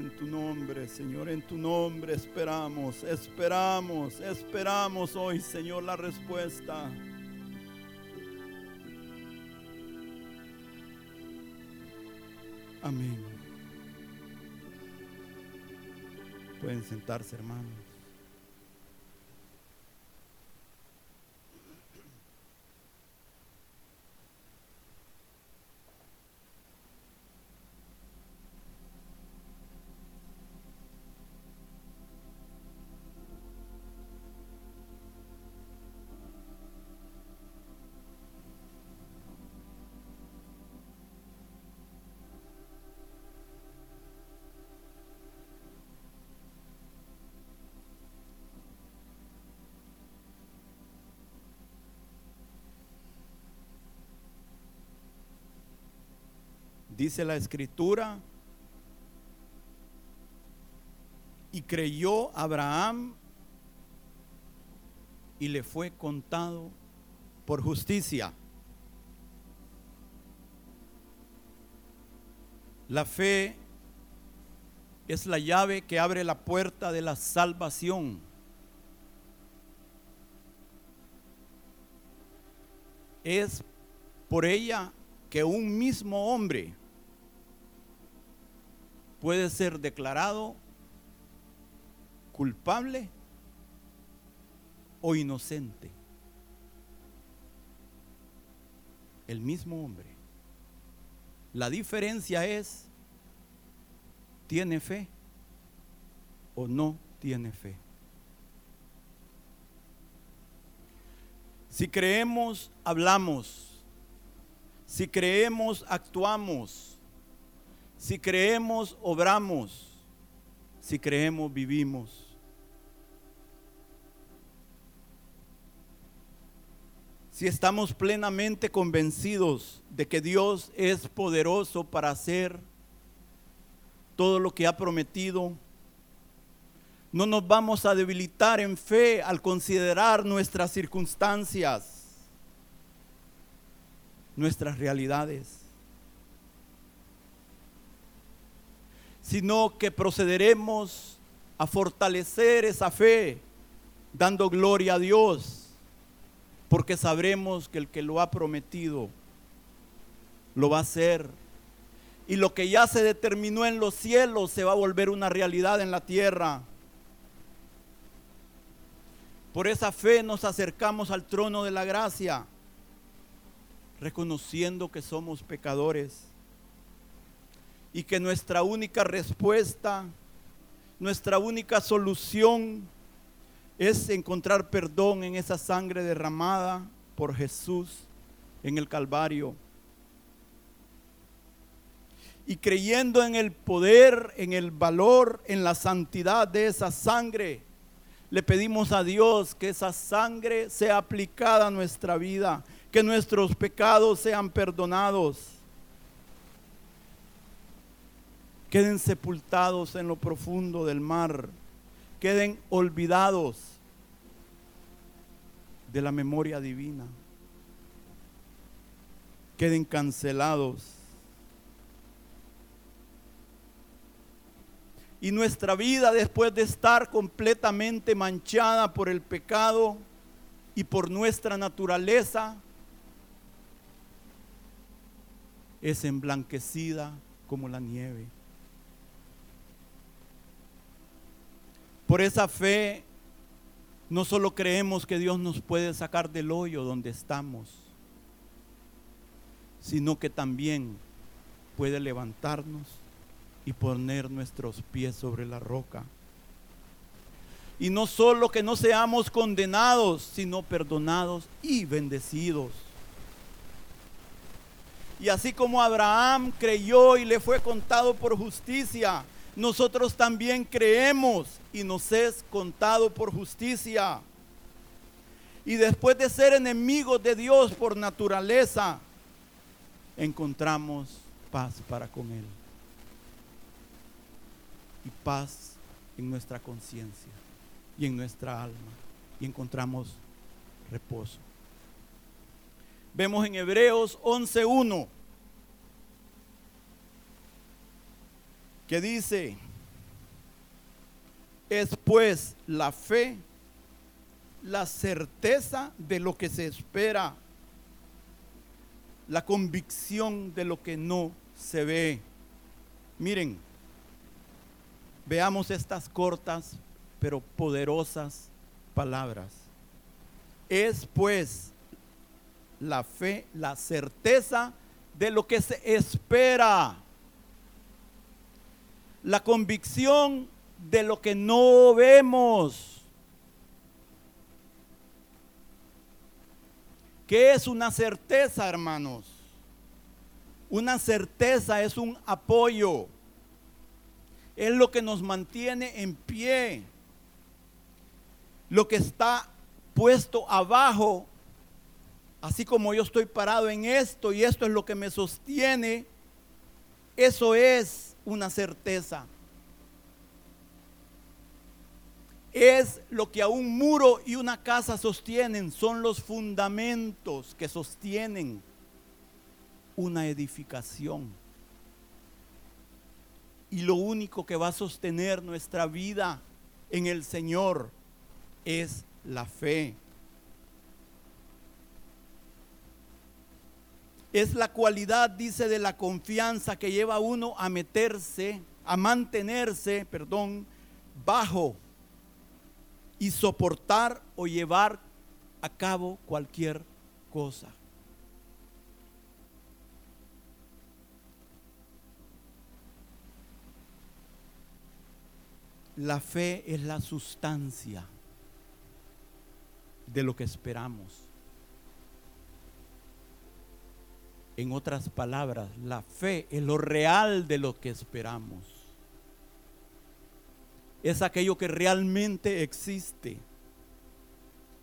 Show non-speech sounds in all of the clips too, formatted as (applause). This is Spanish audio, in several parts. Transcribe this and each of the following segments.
En tu nombre, Señor, en tu nombre esperamos, esperamos, esperamos hoy, Señor, la respuesta. Amén. Pueden sentarse, hermanos. Dice la escritura, y creyó Abraham y le fue contado por justicia. La fe es la llave que abre la puerta de la salvación. Es por ella que un mismo hombre puede ser declarado culpable o inocente. El mismo hombre. La diferencia es, ¿tiene fe o no tiene fe? Si creemos, hablamos. Si creemos, actuamos. Si creemos, obramos. Si creemos, vivimos. Si estamos plenamente convencidos de que Dios es poderoso para hacer todo lo que ha prometido, no nos vamos a debilitar en fe al considerar nuestras circunstancias, nuestras realidades. Sino que procederemos a fortalecer esa fe, dando gloria a Dios, porque sabremos que el que lo ha prometido lo va a hacer. Y lo que ya se determinó en los cielos se va a volver una realidad en la tierra. Por esa fe nos acercamos al trono de la gracia, reconociendo que somos pecadores y que nuestra única respuesta, nuestra única solución es encontrar perdón en esa sangre derramada por Jesús en el Calvario. Y creyendo en el poder, en el valor, en la santidad de esa sangre, le pedimos a Dios que esa sangre sea aplicada a nuestra vida, que nuestros pecados sean perdonados queden sepultados en lo profundo del mar, queden olvidados de la memoria divina, queden cancelados. Y nuestra vida después de estar completamente manchada por el pecado y por nuestra naturaleza, es emblanquecida como la nieve. Por esa fe, no solo creemos que Dios nos puede sacar del hoyo donde estamos, sino que también puede levantarnos y poner nuestros pies sobre la roca. Y no solo que no seamos condenados, sino perdonados y bendecidos. Y así como Abraham creyó y le fue contado por justicia, nosotros también creemos y nos es contado por justicia. Y después de ser enemigos de Dios por naturaleza, encontramos paz para con Él. Y paz en nuestra conciencia y en nuestra alma. Y encontramos reposo. Vemos en Hebreos 11.1 que dice, Es pues la fe, la certeza de lo que se espera, la convicción de lo que no se ve. Miren, veamos estas cortas pero poderosas palabras. Es pues la fe, la certeza de lo que se espera, la convicción de lo que no vemos. ¿Qué es una certeza, hermanos? Una certeza es un apoyo. Es lo que nos mantiene en pie. Lo que está puesto abajo, así como yo estoy parado en esto y esto es lo que me sostiene, eso es una certeza. Es lo que a un muro y una casa sostienen, son los fundamentos que sostienen una edificación. Y lo único que va a sostener nuestra vida en el Señor es la fe. Es la cualidad, dice, de la confianza que lleva a uno a meterse, a mantenerse, perdón, bajo y soportar o llevar a cabo cualquier cosa. La fe es la sustancia de lo que esperamos. En otras palabras, la fe es lo real de lo que esperamos. Es aquello que realmente existe.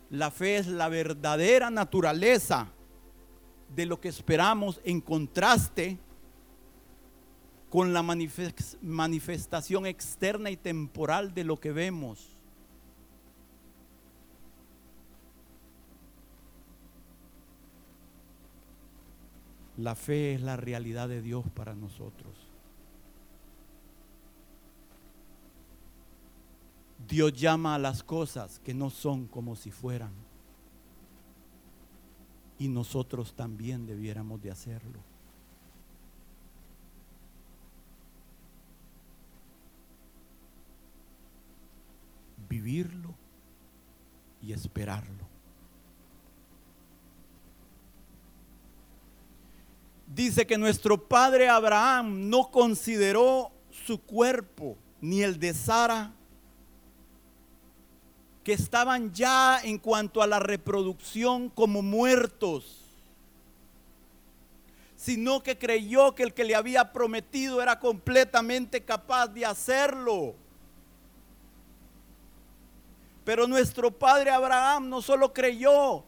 La fe es la verdadera naturaleza de lo que esperamos en contraste con la manifestación externa y temporal de lo que vemos. La fe es la realidad de Dios para nosotros. Dios llama a las cosas que no son como si fueran. Y nosotros también debiéramos de hacerlo. Vivirlo y esperarlo. Dice que nuestro padre Abraham no consideró su cuerpo ni el de Sara, que estaban ya en cuanto a la reproducción como muertos, sino que creyó que el que le había prometido era completamente capaz de hacerlo. Pero nuestro padre Abraham no solo creyó,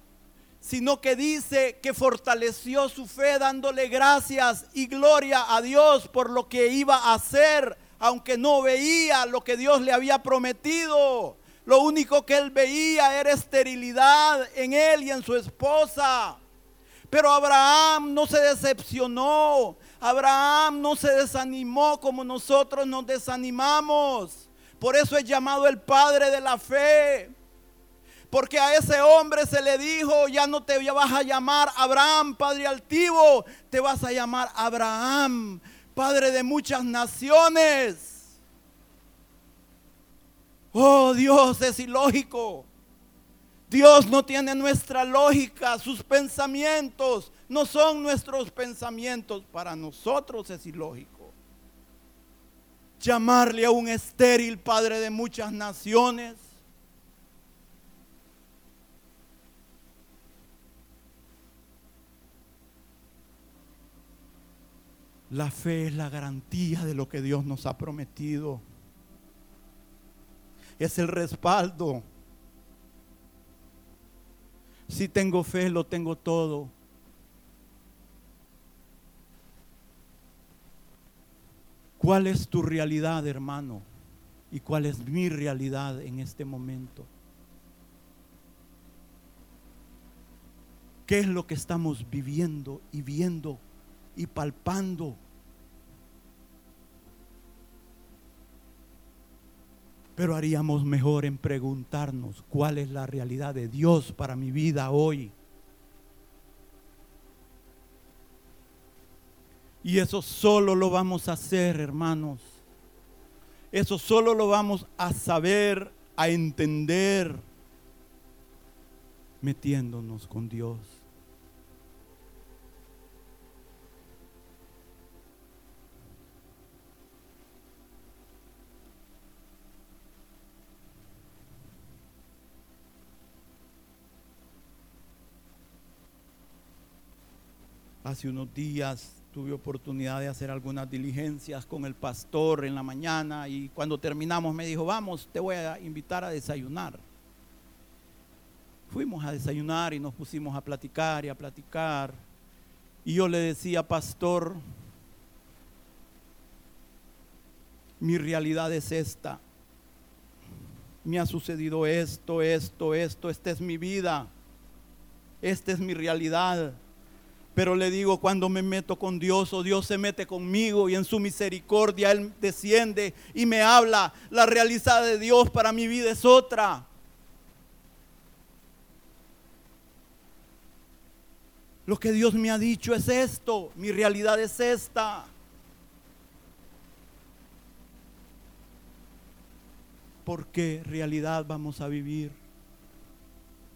sino que dice que fortaleció su fe dándole gracias y gloria a Dios por lo que iba a hacer, aunque no veía lo que Dios le había prometido. Lo único que él veía era esterilidad en él y en su esposa. Pero Abraham no se decepcionó. Abraham no se desanimó como nosotros nos desanimamos. Por eso es llamado el padre de la fe. Porque a ese hombre se le dijo, ya no te vas a llamar Abraham, Padre altivo, te vas a llamar Abraham, Padre de muchas naciones. Oh Dios, es ilógico. Dios no tiene nuestra lógica, sus pensamientos no son nuestros pensamientos. Para nosotros es ilógico. Llamarle a un estéril Padre de muchas naciones La fe es la garantía de lo que Dios nos ha prometido. Es el respaldo. Si tengo fe, lo tengo todo. ¿Cuál es tu realidad, hermano? ¿Y cuál es mi realidad en este momento? ¿Qué es lo que estamos viviendo y viendo y palpando. Pero haríamos mejor en preguntarnos cuál es la realidad de Dios para mi vida hoy. Y eso solo lo vamos a hacer, hermanos. Eso solo lo vamos a saber, a entender, metiéndonos con Dios. Hace unos días tuve oportunidad de hacer algunas diligencias con el pastor en la mañana y cuando terminamos me dijo, vamos, te voy a invitar a desayunar. Fuimos a desayunar y nos pusimos a platicar y a platicar. Y yo le decía, pastor, mi realidad es esta. Me ha sucedido esto, esto, esto, esta es mi vida. Esta es mi realidad. Pero le digo, cuando me meto con Dios o Dios se mete conmigo y en su misericordia Él desciende y me habla, la realidad de Dios para mi vida es otra. Lo que Dios me ha dicho es esto, mi realidad es esta. ¿Por qué realidad vamos a vivir?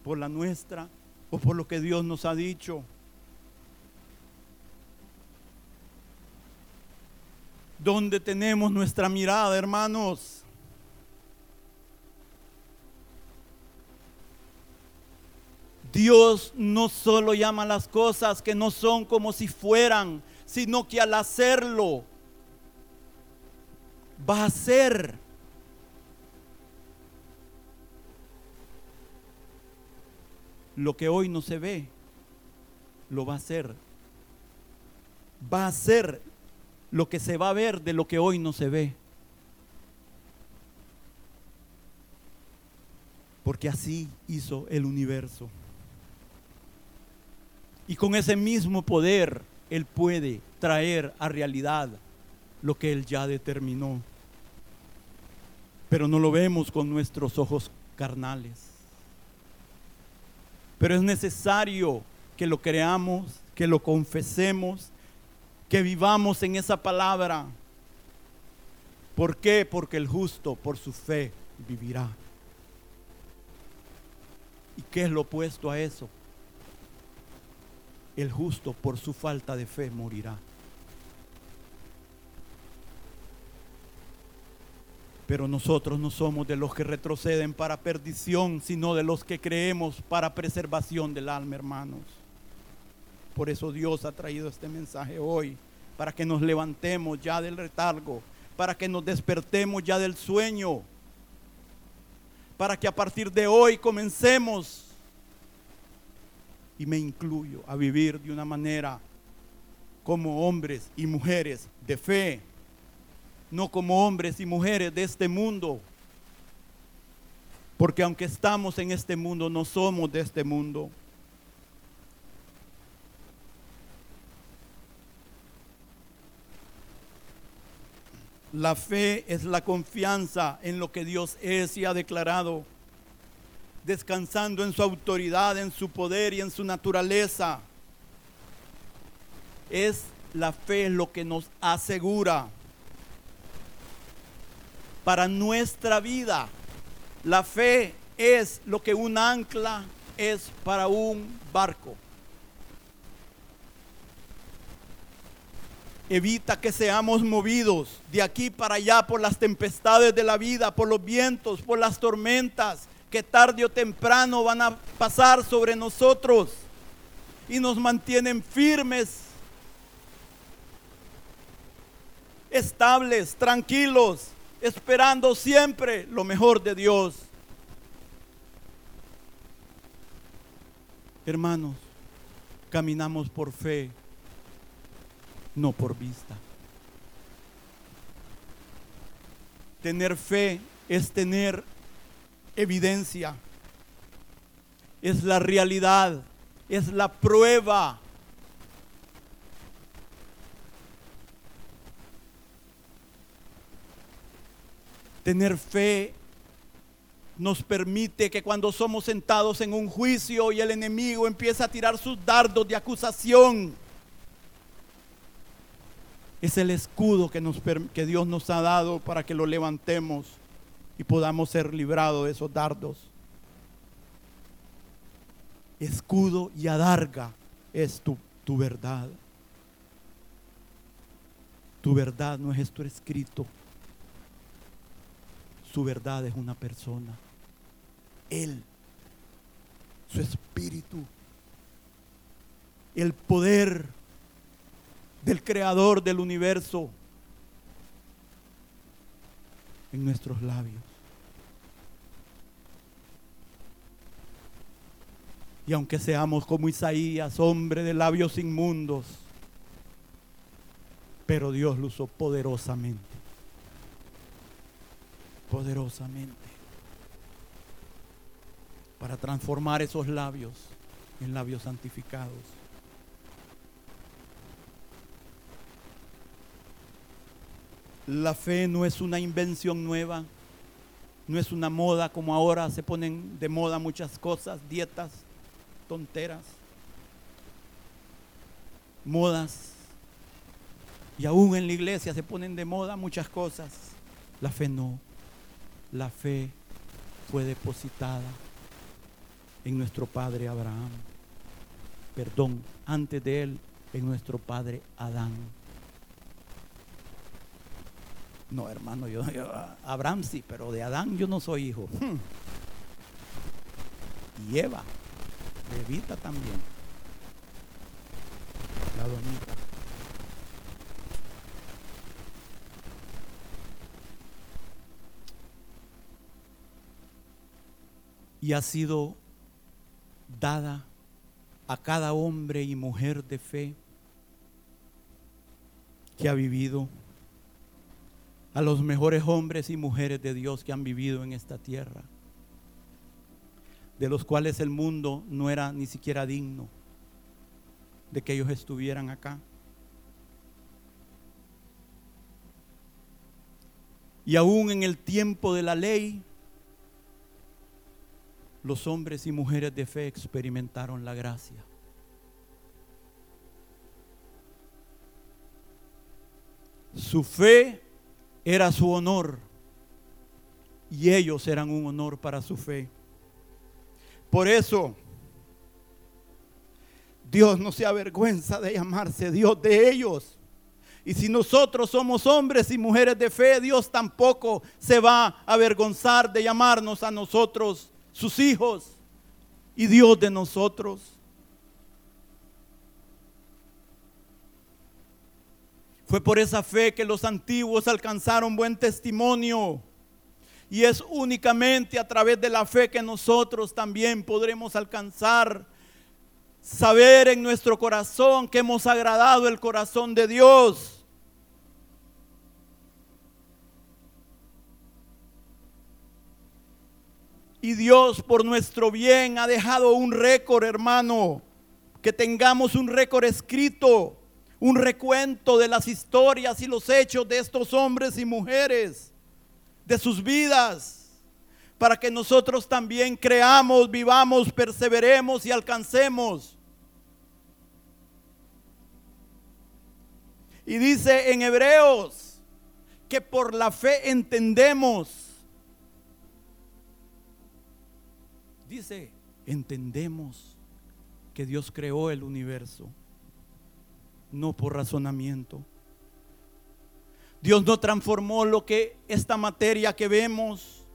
¿Por la nuestra o por lo que Dios nos ha dicho? Donde tenemos nuestra mirada, hermanos. Dios no solo llama las cosas que no son como si fueran, sino que al hacerlo va a ser. Lo que hoy no se ve, lo va a hacer. Va a ser lo que se va a ver de lo que hoy no se ve. Porque así hizo el universo. Y con ese mismo poder Él puede traer a realidad lo que Él ya determinó. Pero no lo vemos con nuestros ojos carnales. Pero es necesario que lo creamos, que lo confesemos que vivamos en esa palabra. ¿Por qué? Porque el justo por su fe vivirá. ¿Y qué es lo opuesto a eso? El justo por su falta de fe morirá. Pero nosotros no somos de los que retroceden para perdición, sino de los que creemos para preservación del alma, hermanos. Por eso Dios ha traído este mensaje hoy, para que nos levantemos ya del retargo, para que nos despertemos ya del sueño, para que a partir de hoy comencemos, y me incluyo, a vivir de una manera como hombres y mujeres de fe, no como hombres y mujeres de este mundo. Porque aunque estamos en este mundo, no somos de este mundo. La fe es la confianza en lo que Dios es y ha declarado, descansando en su autoridad, en su poder y en su naturaleza. Es la fe lo que nos asegura para nuestra vida. La fe es lo que un ancla es para un barco. Evita que seamos movidos de aquí para allá por las tempestades de la vida, por los vientos, por las tormentas que tarde o temprano van a pasar sobre nosotros y nos mantienen firmes, estables, tranquilos, esperando siempre lo mejor de Dios. Hermanos, caminamos por fe no por vista. Tener fe es tener evidencia, es la realidad, es la prueba. Tener fe nos permite que cuando somos sentados en un juicio y el enemigo empieza a tirar sus dardos de acusación, es el escudo que, Dios nos ha dado para que lo levantemos y podamos ser librados de esos dardos. Escudo y adarga es tu, tu verdad. Tu verdad no es esto escrito. Su verdad es una persona. Él, su espíritu, el poder del creador del universo en nuestros labios. Y aunque seamos como Isaías, hombre de labios inmundos, pero Dios lo usó poderosamente. Poderosamente. Para transformar esos labios en labios santificados. La fe no es una invención nueva, no es una moda como ahora se ponen de moda muchas cosas, dietas, tonteras, modas. Y aún en la iglesia se ponen de moda muchas cosas. La fe no. La fe fue depositada en nuestro padre Abraham. Perdón, antes de él, en nuestro padre Adán. No, hermano, yo, Abraham sí, pero de Adán yo no soy hijo. Hmm. Y Eva, Evita también. La donita. Y ha sido dada a cada hombre y mujer de fe que ha vivido a los mejores hombres y mujeres de Dios que han vivido en esta tierra, de los cuales el mundo no era ni siquiera digno de que ellos estuvieran acá. Y aún en el tiempo de la ley, los hombres y mujeres de fe experimentaron la gracia. Su fe era su honor y ellos eran un honor para su fe. Por eso, Dios no se avergüenza de llamarse Dios de ellos. Y si nosotros somos hombres y mujeres de fe, Dios tampoco se va a avergonzar de llamarnos a nosotros sus hijos y Dios de nosotros. Fue por esa fe que los antiguos alcanzaron buen testimonio. Y es únicamente a través de la fe que nosotros también podremos alcanzar, saber en nuestro corazón que hemos agradado el corazón de Dios. Y Dios por nuestro bien ha dejado un récord, hermano, que tengamos un récord escrito un recuento de las historias y los hechos de estos hombres y mujeres, de sus vidas, para que nosotros también creamos, vivamos, perseveremos y alcancemos. Y dice en Hebreos que por la fe entendemos. Dice, entendemos que Dios creó el universo no por razonamiento. Dios no transformó lo que esta materia que vemos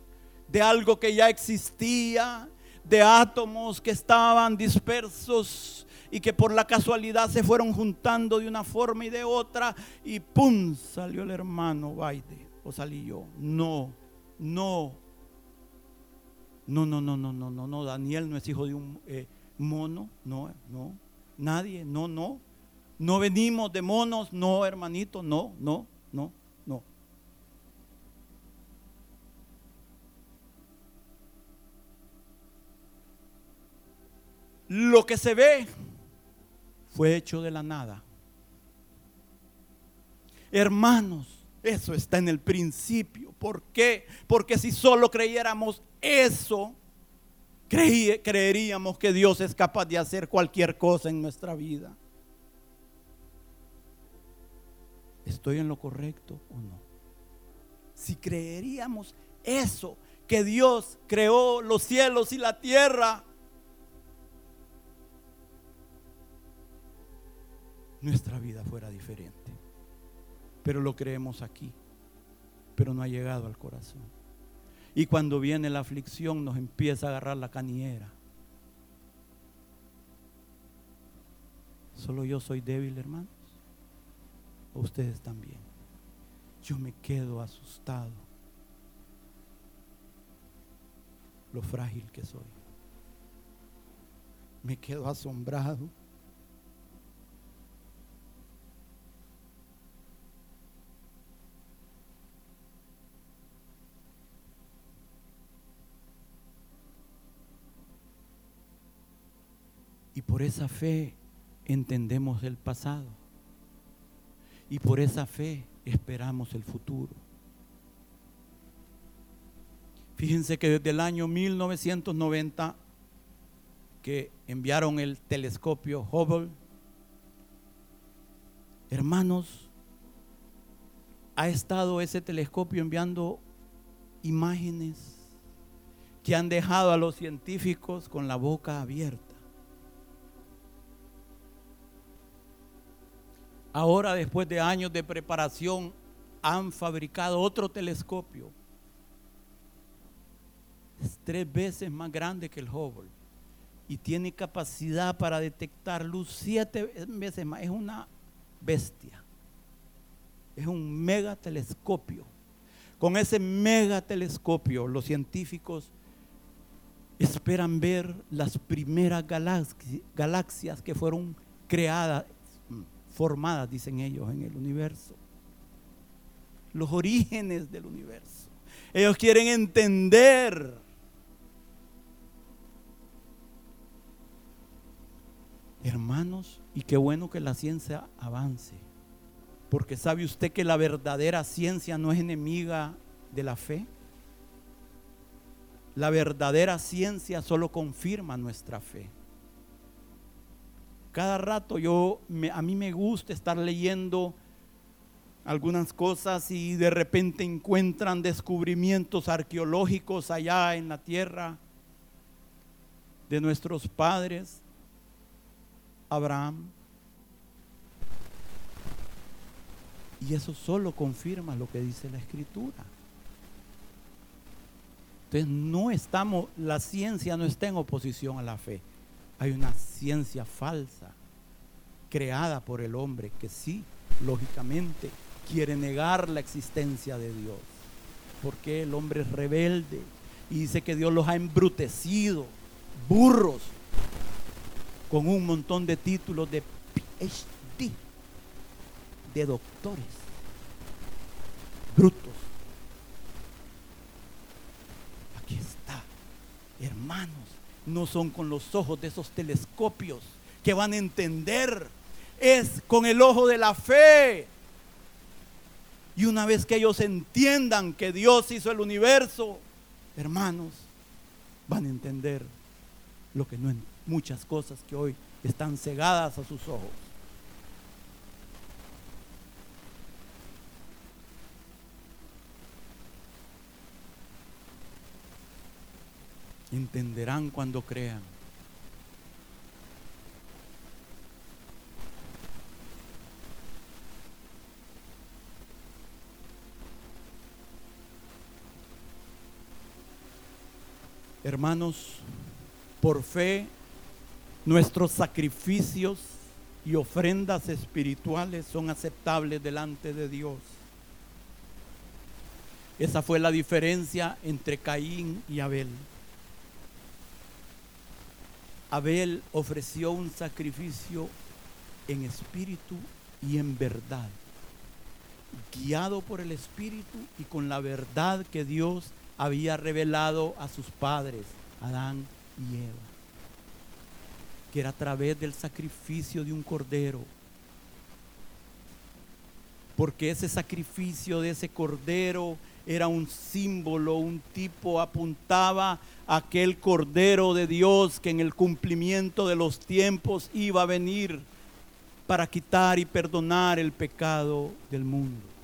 de algo que ya existía, de átomos que estaban dispersos y que por la casualidad se fueron juntando de una forma y de otra y pum, salió el hermano Baide o salí yo. No, no. No, no, no, no, no, no, Daniel no es hijo de un eh, mono, no, no. Nadie, no, no. No venimos de monos, no, hermanito, no, no, no, no. Lo que se ve fue hecho de la nada. Hermanos, eso está en el principio. ¿Por qué? Porque si solo creyéramos eso, creeríamos que Dios es capaz de hacer cualquier cosa en nuestra vida. ¿Estoy en lo correcto o no? Si creeríamos eso, que Dios creó los cielos y la tierra, nuestra vida fuera diferente. Pero lo creemos aquí, pero no ha llegado al corazón. Y cuando viene la aflicción nos empieza a agarrar la caniera. Solo yo soy débil, hermanos. Ustedes también. Yo me quedo asustado. Lo frágil que soy. Me quedo asombrado Y por esa fe entendemos el pasado. Y por esa fe esperamos el futuro. Fíjense que desde el año 1990 que enviaron el telescopio Hubble, hermanos, ha estado ese telescopio enviando imágenes que han dejado a los científicos con la boca abierta. Ahora, después de años de preparación, han fabricado otro telescopio. Es tres veces más grande que el Hubble y tiene capacidad para detectar luz siete veces más. Es una bestia. Es un megatelescopio. Con ese megatelescopio los científicos esperan ver las primeras galaxias que fueron creadas formadas, dicen ellos, en el universo. Los orígenes del universo. Ellos quieren entender. Hermanos, y qué bueno que la ciencia avance. Porque sabe usted que la verdadera ciencia no es enemiga de la fe. La verdadera ciencia solo confirma nuestra fe. Cada rato yo, a mí me gusta estar leyendo algunas cosas y de repente encuentran descubrimientos arqueológicos allá en la tierra de nuestros padres, Abraham. Y eso solo confirma lo que dice la escritura. Entonces no estamos, la ciencia no está en oposición a la fe. Hay una ciencia falsa creada por el hombre que sí, lógicamente, quiere negar la existencia de Dios. Porque el hombre es rebelde y dice que Dios los ha embrutecido, burros, con un montón de títulos de PhD, de doctores, brutos. Aquí está, hermanos no son con los ojos de esos telescopios que van a entender, es con el ojo de la fe. Y una vez que ellos entiendan que Dios hizo el universo, hermanos, van a entender lo que no muchas cosas que hoy están cegadas a sus ojos. entenderán cuando crean. Hermanos, por fe, nuestros sacrificios y ofrendas espirituales son aceptables delante de Dios. Esa fue la diferencia entre Caín y Abel. Abel ofreció un sacrificio en espíritu y en verdad, guiado por el espíritu y con la verdad que Dios había revelado a sus padres, Adán y Eva, que era a través del sacrificio de un cordero. Porque ese sacrificio de ese cordero era un símbolo, un tipo apuntaba a aquel Cordero de Dios que en el cumplimiento de los tiempos iba a venir para quitar y perdonar el pecado del mundo.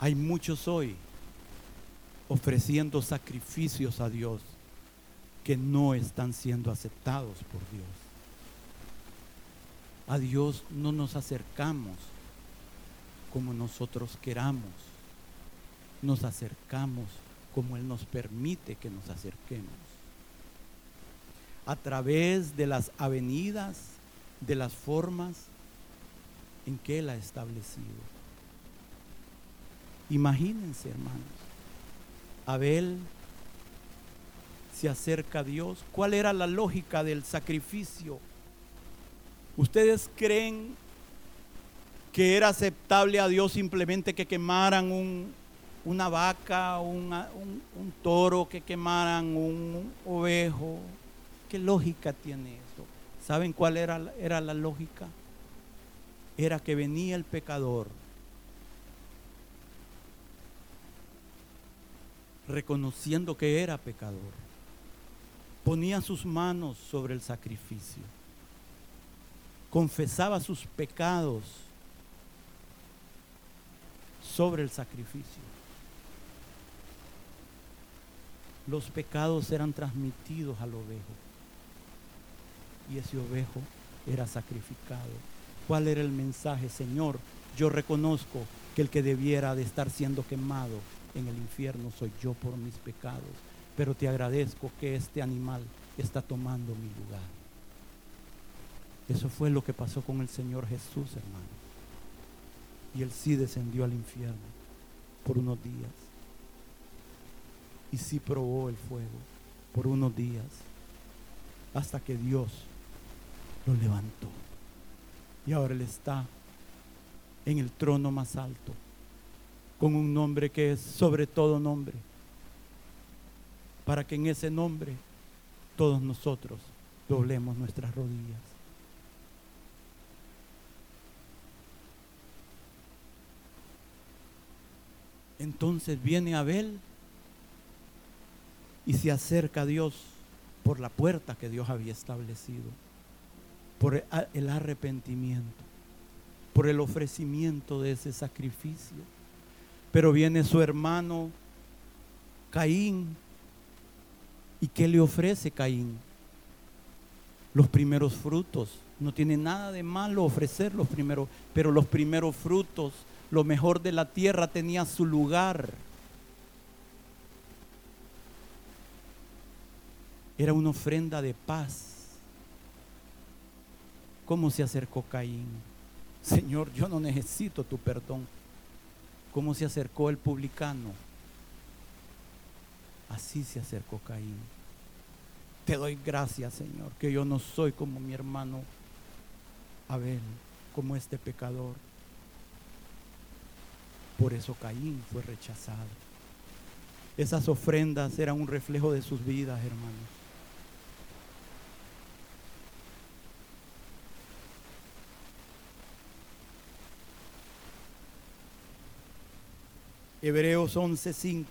Hay muchos hoy ofreciendo sacrificios a Dios que no están siendo aceptados por Dios. A Dios no nos acercamos como nosotros queramos, nos acercamos como Él nos permite que nos acerquemos. A través de las avenidas, de las formas en que Él ha establecido. Imagínense, hermanos, Abel se acerca a Dios. ¿Cuál era la lógica del sacrificio? ¿Ustedes creen que era aceptable a Dios simplemente que quemaran una vaca, un, toro, que quemaran un ovejo? ¿Qué lógica tiene eso? ¿Saben cuál era la lógica? Era que venía el pecador reconociendo que era pecador, ponía sus manos sobre el sacrificio, confesaba sus pecados sobre el sacrificio. Los pecados eran transmitidos al ovejo y ese ovejo era sacrificado. ¿Cuál era el mensaje, Señor? Yo reconozco que el que debiera de estar siendo quemado en el infierno soy yo por mis pecados, pero te agradezco que este animal está tomando mi lugar. Eso fue lo que pasó con el Señor Jesús, hermano. Y él sí descendió al infierno por unos días. Y sí probó el fuego por unos días. Hasta que Dios lo levantó. Y ahora Él está en el trono más alto con un nombre que es sobre todo nombre, para que en ese nombre todos nosotros doblemos nuestras rodillas. Entonces viene Abel y se acerca a Dios por la puerta que Dios había establecido, por el arrepentimiento, por el ofrecimiento de ese sacrificio. Pero viene su hermano Caín. ¿Y qué le ofrece Caín? Los primeros frutos. No tiene nada de malo ofrecer los primeros, pero los primeros frutos, lo mejor de la tierra tenía su lugar. Era una ofrenda de paz. ¿Cómo se acercó Caín? Señor, yo no necesito tu perdón cómo se acercó el publicano. Así se acercó Caín. Te doy gracias, Señor, que yo no soy como mi hermano Abel, como este pecador. Por eso Caín fue rechazado. Esas ofrendas eran un reflejo de sus vidas, hermanos. Hebreos 11:5.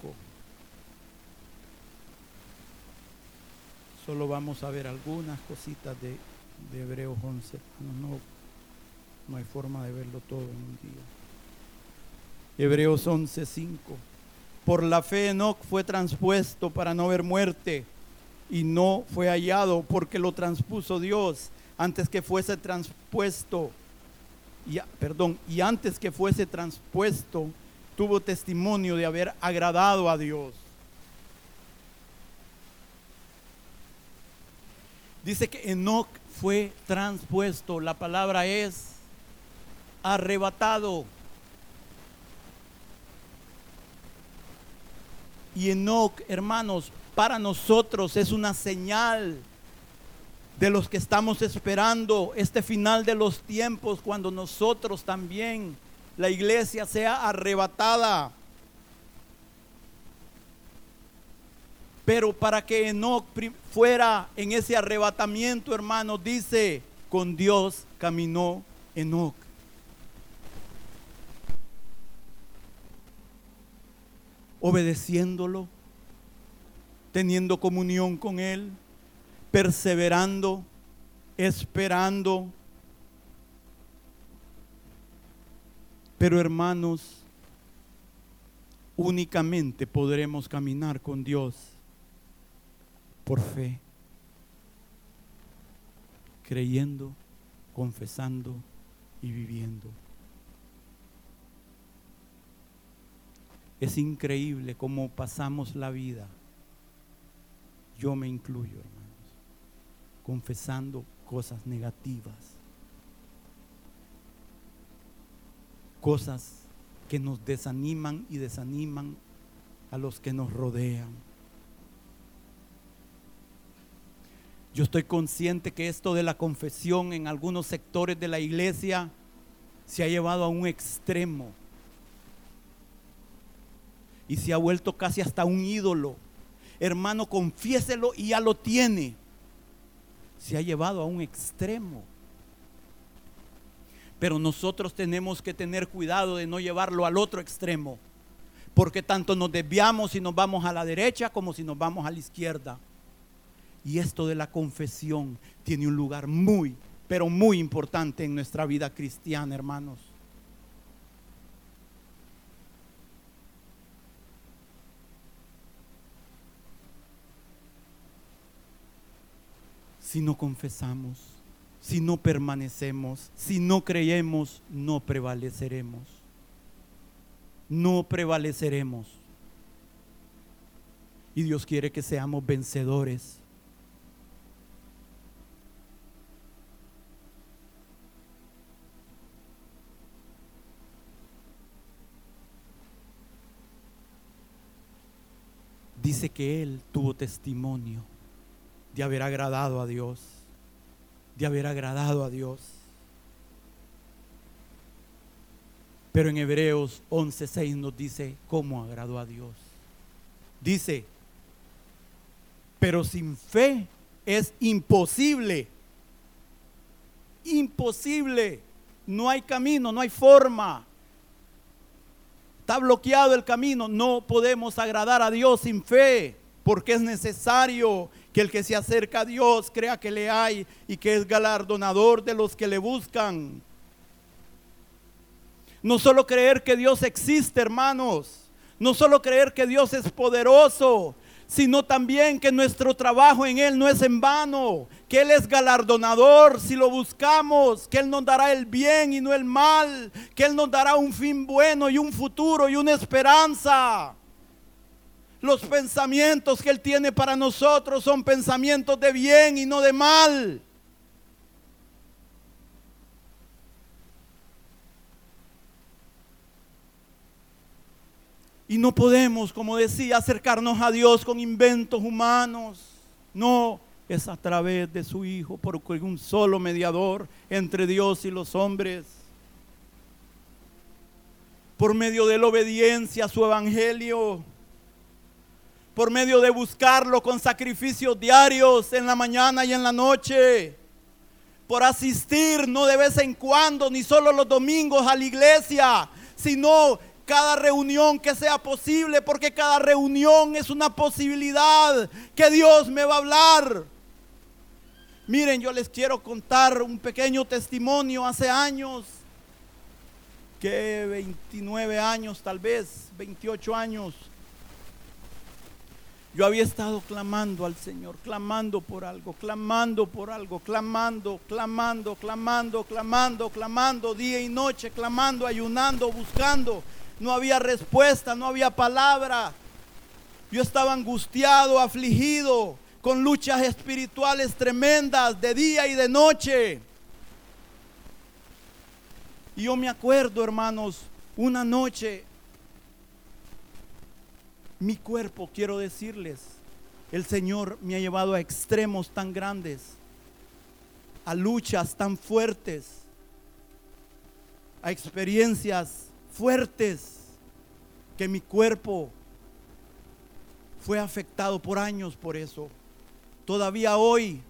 Solo vamos a ver algunas cositas de, Hebreos 11. No, no, hay forma de verlo todo en un día. Hebreos 11:5. Por la fe Enoch fue transpuesto para no ver muerte y no fue hallado porque lo transpuso Dios antes que fuese transpuesto. Perdón, y antes que fuese transpuesto tuvo testimonio de haber agradado a Dios. Dice que Enoch fue transpuesto, la palabra es arrebatado. Y Enoch, hermanos, para nosotros es una señal de los que estamos esperando este final de los tiempos cuando nosotros también la iglesia sea arrebatada. Pero para que Enoch fuera en ese arrebatamiento, hermano, dice con Dios caminó Enoch. Obedeciéndolo, teniendo comunión con Él, perseverando, esperando. Pero hermanos, únicamente podremos caminar con Dios por fe, creyendo, confesando y viviendo. Es increíble cómo pasamos la vida, yo me incluyo, hermanos, confesando cosas negativas, cosas que nos desaniman y desaniman a los que nos rodean. Yo estoy consciente que esto de la confesión en algunos sectores de la iglesia se ha llevado a un extremo y se ha vuelto casi hasta un ídolo. Hermano, confiéselo y ya lo tiene. Se ha llevado a un extremo. Pero nosotros tenemos que tener cuidado de no llevarlo al otro extremo. Porque tanto nos desviamos si nos vamos a la derecha como si nos vamos a la izquierda. Y esto de la confesión tiene un lugar muy, pero muy importante en nuestra vida cristiana, hermanos. si no confesamos, si no permanecemos, si no creemos, no prevaleceremos. No prevaleceremos. Y Dios quiere que seamos vencedores. Dice que Él tuvo testimonio de haber agradado a Dios, de haber agradado a Dios. Pero en Hebreos 11:6 nos dice cómo agradó a Dios. Dice, pero sin fe es imposible. Imposible. No hay camino, no hay forma. Está bloqueado el camino. No podemos agradar a Dios sin fe, porque es necesario que el que se acerca a Dios crea que le hay y que es galardonador de los que le buscan. No solo creer que Dios existe, hermanos. No solo creer que Dios es poderoso, sino también que nuestro trabajo en Él no es en vano, que Él es galardonador si lo buscamos, que Él nos dará el bien y no el mal, que Él nos dará un fin bueno y un futuro y una esperanza. Los pensamientos que Él tiene para nosotros son pensamientos de bien y no de mal. Y no podemos, como decía, acercarnos a Dios con inventos humanos. No, es a través de su Hijo, porque un solo mediador entre Dios y los hombres. Por medio de la obediencia a su evangelio por medio de buscarlo con sacrificios diarios en la mañana y en la noche, por asistir no de vez en cuando, ni solo los domingos a la iglesia, sino cada reunión que sea posible, porque cada reunión es una posibilidad que Dios me va a hablar. Miren, yo les quiero contar un pequeño testimonio hace años, que 29 años tal vez, 28 años. Yo había estado clamando al Señor, clamando por algo, clamando por algo, clamando, clamando, clamando, clamando, clamando, día y noche, clamando, ayunando, buscando. No había respuesta, no había palabra. Yo estaba angustiado, afligido, con luchas espirituales tremendas de día y de noche. Y yo me acuerdo, hermanos, una noche mi cuerpo, quiero decirles, el Señor me ha llevado a extremos tan grandes, a luchas tan fuertes, a experiencias fuertes, que mi cuerpo fue afectado por años por eso. Todavía hoy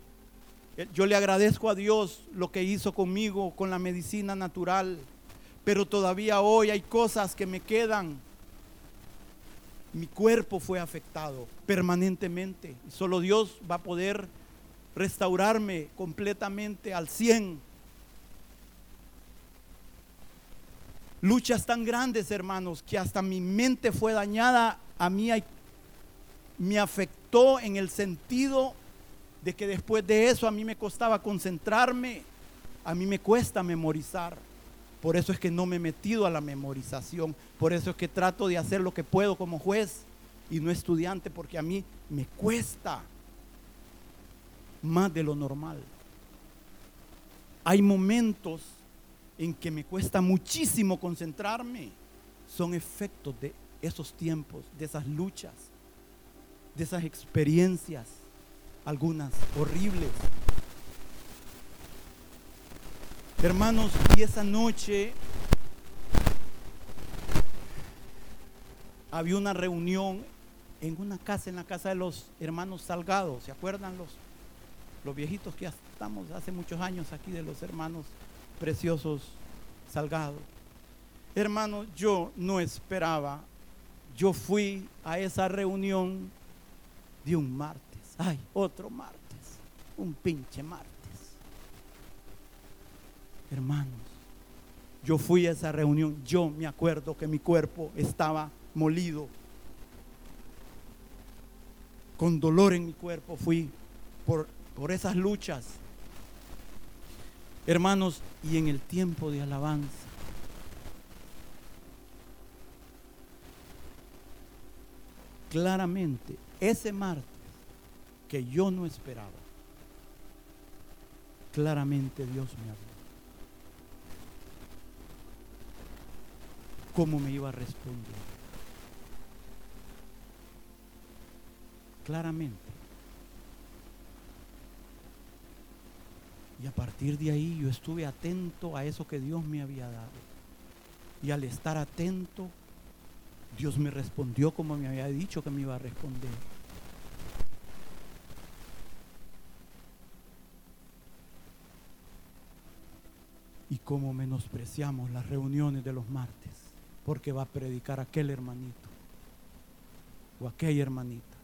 Eh, yo le agradezco a Dios lo que hizo conmigo con la medicina natural, pero todavía hoy hay cosas que me quedan. Mi cuerpo fue afectado permanentemente y solo Dios va a poder restaurarme completamente al 100. Luchas tan grandes, hermanos, que hasta mi mente fue dañada, a mí me afectó en el sentido de que después de eso a mí me costaba concentrarme, a mí me cuesta memorizar. Por eso es que no me he metido a la memorización, por eso es que trato de hacer lo que puedo como juez y no estudiante, porque a mí me cuesta más de lo normal. Hay momentos en que me cuesta muchísimo concentrarme. Son efectos de esos tiempos, de esas luchas, de esas experiencias algunas horribles. Hermanos, y esa noche había una reunión en una casa, en la casa de los hermanos Salgado. ¿Se acuerdan los, los viejitos que estamos hace muchos años aquí de los hermanos preciosos Salgado? Hermanos, yo no esperaba. Yo fui a esa reunión de un martes. Ay, otro martes. Un pinche martes. Hermanos, yo fui a esa reunión. Yo me acuerdo que mi cuerpo estaba molido. Con dolor en mi cuerpo fui por, por esas luchas. Hermanos, y en el tiempo de alabanza. Claramente, ese martes que yo no esperaba. Claramente Dios me habló. ¿Cómo me iba a responder? Claramente. Y a partir de ahí yo estuve atento a eso que Dios me había dado. Y al estar atento, Dios me respondió como me había dicho que me iba a responder. y cómo menospreciamos las reuniones de los martes, porque va a predicar aquel hermanito o aquella hermanita.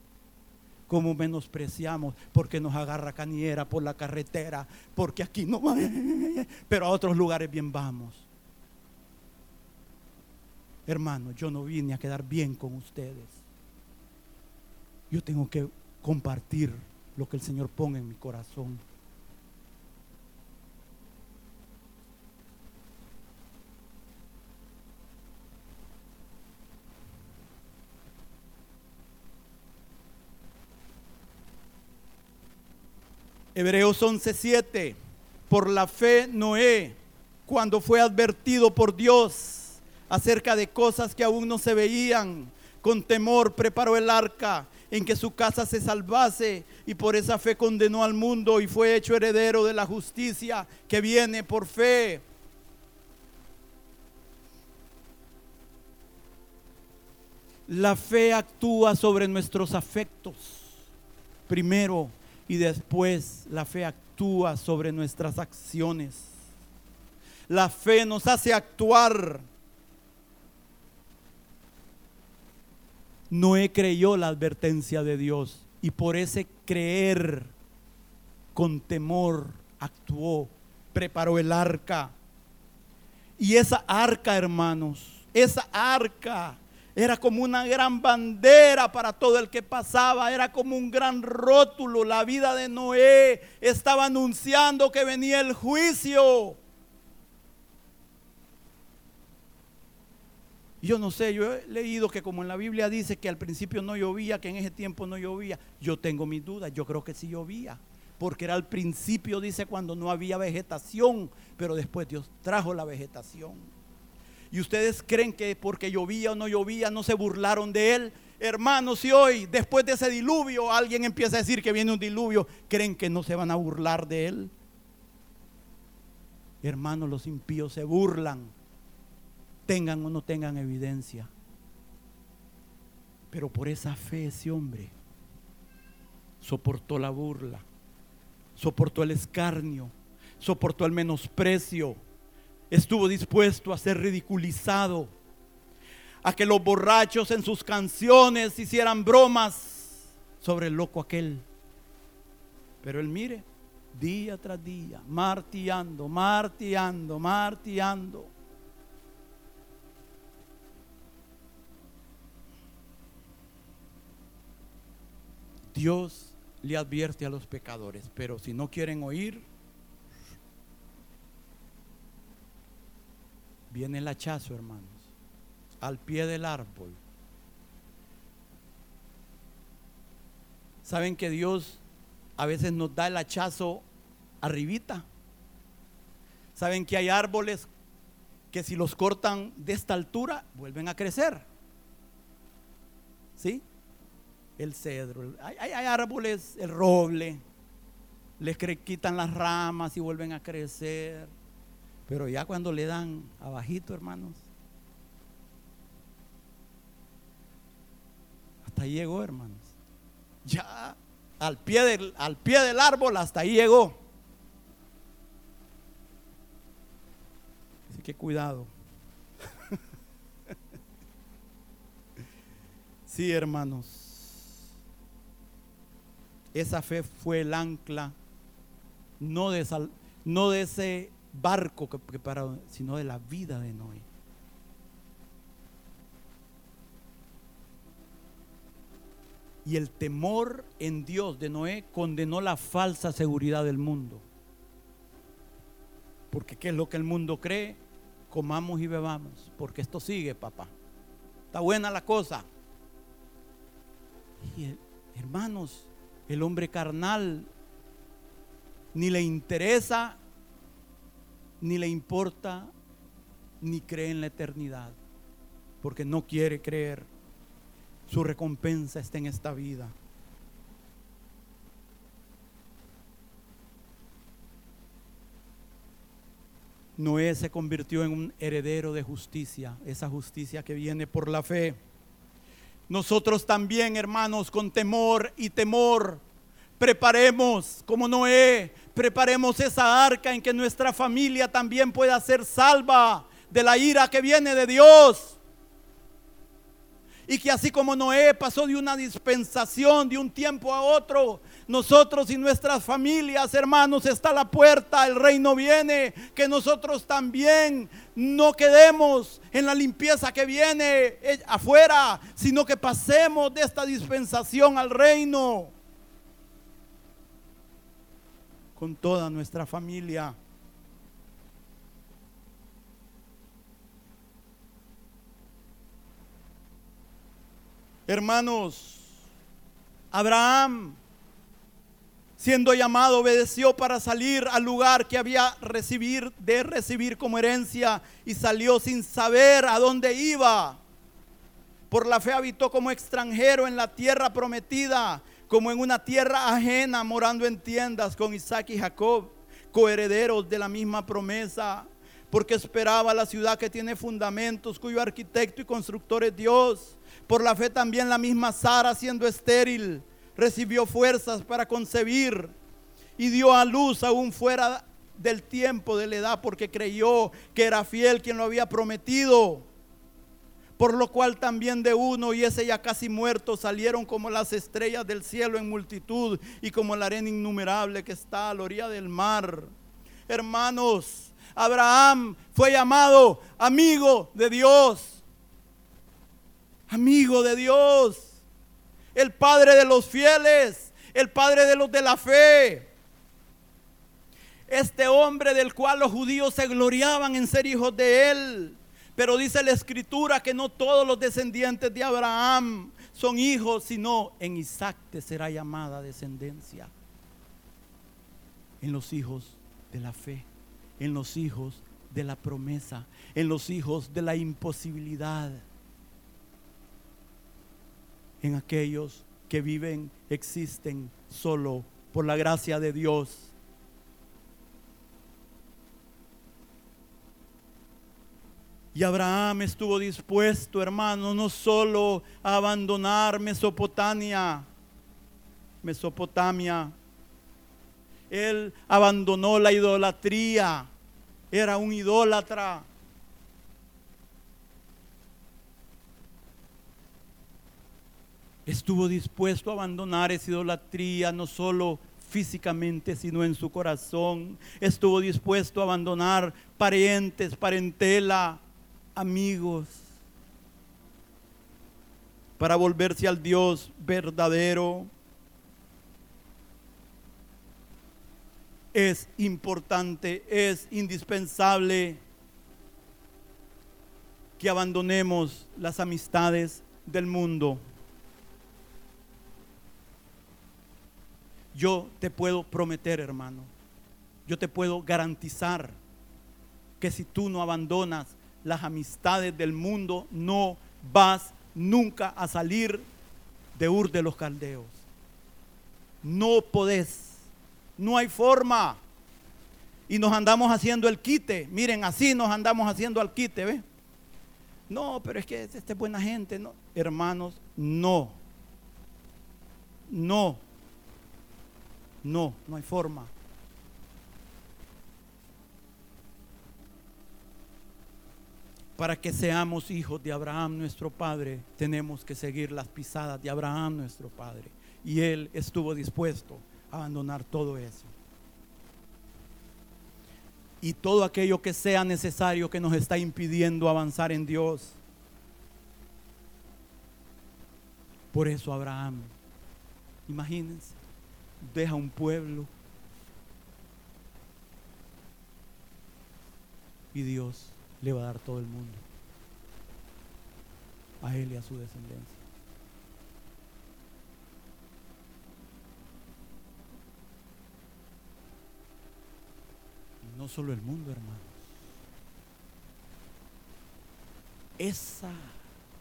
Cómo menospreciamos porque nos agarra caniera por la carretera, porque aquí no va, (laughs) pero a otros lugares bien vamos. Hermano, yo no vine a quedar bien con ustedes. Yo tengo que compartir lo que el Señor ponga en mi corazón. Hebreos 11:7. Por la fe Noé, cuando fue advertido por Dios acerca de cosas que aún no se veían, con temor preparó el arca en que su casa se salvase y por esa fe condenó al mundo y fue hecho heredero de la justicia que viene por fe. La fe actúa sobre nuestros afectos. Primero, y después la fe actúa sobre nuestras acciones. La fe nos hace actuar. Noé creyó la advertencia de Dios y por ese creer con temor actuó, preparó el arca. Y esa arca, hermanos, esa arca era como una gran bandera para todo el que pasaba, era como un gran rótulo. La vida de Noé estaba anunciando que venía el juicio. Yo no sé, yo he leído que como en la Biblia dice que al principio no llovía, que en ese tiempo no llovía, yo tengo mis dudas, yo creo que sí llovía, porque era al principio, dice, cuando no había vegetación, pero después Dios trajo la vegetación. Y ustedes creen que porque llovía o no llovía no se burlaron de él. Hermanos, si hoy, después de ese diluvio, alguien empieza a decir que viene un diluvio, ¿creen que no se van a burlar de él? Hermanos, los impíos se burlan, tengan o no tengan evidencia. Pero por esa fe ese hombre soportó la burla soportó el escarnio, soportó el menosprecio, estuvo dispuesto a ser ridiculizado, a que los borrachos en sus canciones hicieran bromas sobre el loco aquel. Pero él mire, día tras día, martillando, martillando, martillando. Dios le advierte a los pecadores, pero si no quieren oír, viene el hachazo, hermanos, al pie del árbol. ¿Saben que Dios a veces nos da el hachazo arribita? ¿Saben que hay árboles que si los cortan de esta altura vuelven a crecer? ¿Sí? el cedro. Hay, árboles, el roble, les quitan las ramas y vuelven a crecer. Pero ya cuando le dan abajito, hermanos, hasta ahí llegó, hermanos. Ya al pie del, al pie del árbol, hasta ahí llegó. Así que cuidado. (laughs) sí, hermanos. Esa fe fue el ancla, no de, no de ese barco que preparó, sino de la vida de Noé. Y el temor en Dios de Noé condenó la falsa seguridad del mundo. Porque ¿qué es lo que el mundo cree? Comamos y bebamos. Porque esto sigue, papá. Está buena la cosa. Y hermanos, el hombre carnal ni le interesa, ni le importa, ni cree en la eternidad, porque no quiere creer. Su recompensa está en esta vida. Noé se convirtió en un heredero de justicia, esa justicia que viene por la fe. Nosotros también, hermanos, con temor y temor, preparemos, como Noé, preparemos esa arca en que nuestra familia también pueda ser salva de la ira que viene de Dios. Y que así como Noé pasó de una dispensación de un tiempo a otro, nosotros y nuestras familias, hermanos, está la puerta, el reino viene, que nosotros también no quedemos en la limpieza que viene eh, afuera, sino que pasemos de esta dispensación al reino con toda nuestra familia. Hermanos, Abraham, siendo llamado, obedeció para salir al lugar que había recibir, de recibir como herencia y salió sin saber a dónde iba. Por la fe habitó como extranjero en la tierra prometida, como en una tierra ajena, morando en tiendas con Isaac y Jacob, coherederos de la misma promesa, porque esperaba la ciudad que tiene fundamentos, cuyo arquitecto y constructor es Dios por la fe también la misma Sara, siendo estéril, recibió fuerzas para concebir y dio a luz aún fuera del tiempo de la edad, porque creyó que era fiel quien lo había prometido. Por lo cual también de uno y ese ya casi muerto salieron como las estrellas del cielo en multitud y como la arena innumerable que está a la orilla del mar. Hermanos, Abraham fue llamado amigo de Dios amigo de Dios, el Padre de los fieles, el Padre de los de la fe. Este hombre del cual los judíos se gloriaban en ser hijos de él. Pero dice la escritura que no todos los descendientes de Abraham son hijos, sino en Isaac te será llamada descendencia. En los hijos de la fe, en los hijos de la promesa, en los hijos de la imposibilidad en aquellos que viven, existen solo por la gracia de Dios. Y Abraham estuvo dispuesto, hermano, no solo a abandonar Mesopotamia, Mesopotamia, Él abandonó la idolatría. Era un idólatra. Estuvo dispuesto a abandonar esa idolatría, no solo físicamente, sino en su corazón. Estuvo dispuesto a abandonar parientes, parentela, amigos, para volverse al Dios verdadero. Es importante, es indispensable que abandonemos las amistades del mundo. Yo te puedo prometer, hermano, yo te puedo garantizar que si tú no abandonas las amistades del mundo, no vas nunca a salir de Ur de los Caldeos. No podés, no hay forma. Y nos andamos haciendo el quite. Miren, así nos andamos haciendo al quite, ¿ve? No, pero es que esta es buena gente, ¿no? Hermanos, no. No. No, no hay forma. Para que seamos hijos de Abraham nuestro Padre, tenemos que seguir las pisadas de Abraham nuestro Padre. Y él estuvo dispuesto a abandonar todo eso. Y todo aquello que sea necesario que nos está impidiendo avanzar en Dios. Por eso Abraham, imagínense, deja un pueblo y Dios le va a dar todo el mundo a él y a su descendencia. No solo el mundo, hermanos. Esa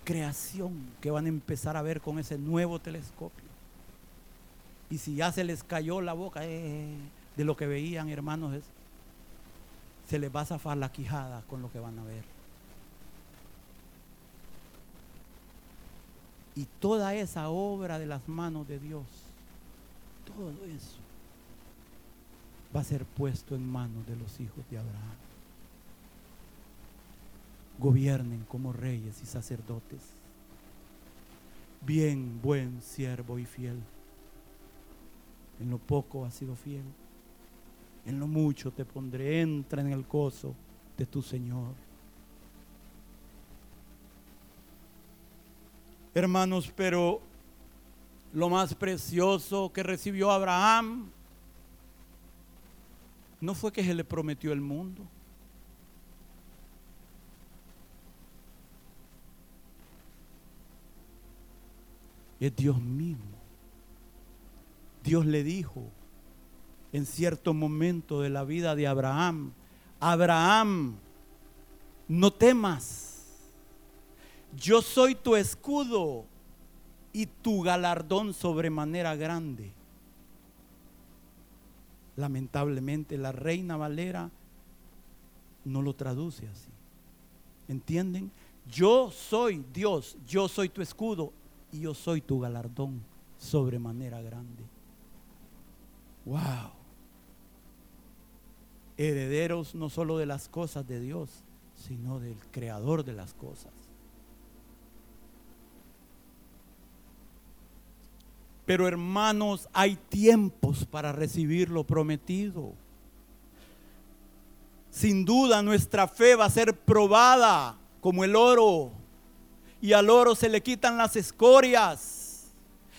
creación que van a empezar a ver con ese nuevo telescopio y si ya se les cayó la boca eh, de lo que veían, hermanos, se les va a zafar la quijada con lo que van a ver. Y toda esa obra de las manos de Dios, todo eso va a ser puesto en manos de los hijos de Abraham. Gobiernen como reyes y sacerdotes. Bien, buen siervo y fiel. En lo poco has sido fiel. En lo mucho te pondré. Entra en el gozo de tu Señor. Hermanos, pero lo más precioso que recibió Abraham no fue que se le prometió el mundo. Es Dios mismo Dios le dijo en cierto momento de la vida de Abraham, Abraham, no temas, yo soy tu escudo y tu galardón sobremanera grande. Lamentablemente la reina Valera no lo traduce así. ¿Entienden? Yo soy Dios, yo soy tu escudo y yo soy tu galardón sobremanera grande. Wow. Herederos no solo de las cosas de Dios, sino del creador de las cosas. Pero hermanos, hay tiempos para recibir lo prometido. Sin duda nuestra fe va a ser probada como el oro. Y al oro se le quitan las escorias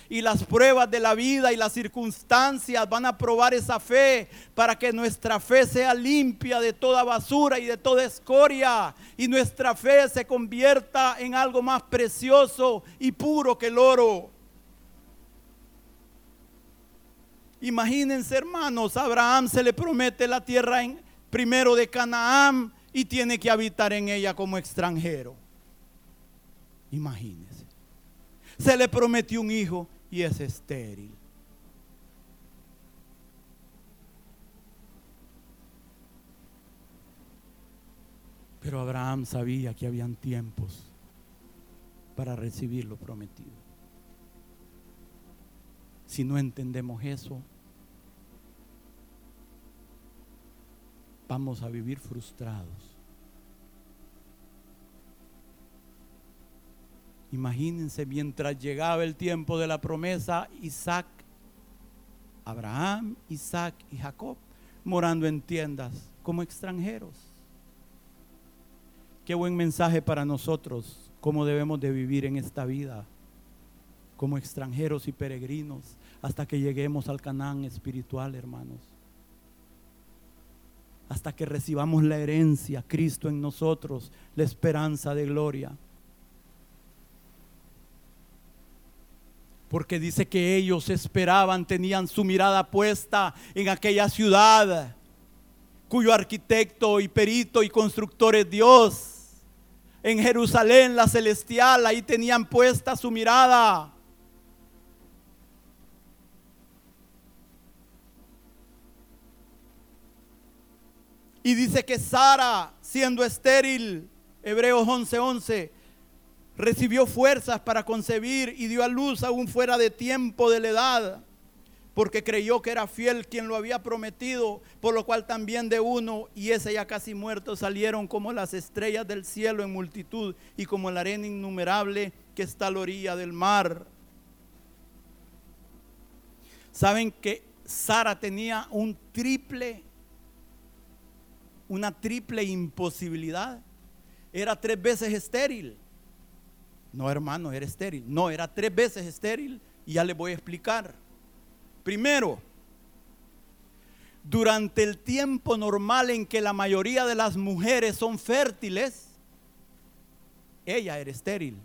y las pruebas de la vida y las circunstancias van a probar esa fe para que nuestra fe sea limpia de toda basura y de toda escoria y nuestra fe se convierta en algo más precioso y puro que el oro. Imagínense hermanos, Abraham se le promete la tierra primero de Canaán y tiene que habitar en ella como extranjero. Imagínense. Se le prometió un hijo es estéril. Pero Abraham sabía que habían tiempos para recibir lo prometido. Si no entendemos eso, vamos a vivir frustrados. Imagínense, mientras llegaba el tiempo de la promesa, Isaac, Abraham, Isaac y Jacob morando en tiendas como extranjeros. Qué buen mensaje para nosotros, cómo debemos de vivir en esta vida como extranjeros y peregrinos hasta que lleguemos al Canaán espiritual, hermanos. Hasta que recibamos la herencia, Cristo en nosotros, la esperanza de gloria. Porque dice que ellos esperaban, tenían su mirada puesta en aquella ciudad cuyo arquitecto y perito y constructor es Dios. En Jerusalén, la celestial, ahí tenían puesta su mirada. Y dice que Sara, siendo estéril, Hebreos 11:11, recibió fuerzas para concebir y dio a luz aún fuera de tiempo de la edad, porque creyó que era fiel quien lo había prometido, por lo cual también de uno y ese ya casi muerto salieron como las estrellas del cielo en multitud y como la arena innumerable que está a la orilla del mar. Saben que Sara tenía un triple, una triple imposibilidad. Era tres veces estéril no, hermano, era estéril. No, era tres veces estéril y ya le voy a explicar. Primero, durante el tiempo normal en que la mayoría de las mujeres son fértiles, ella era estéril.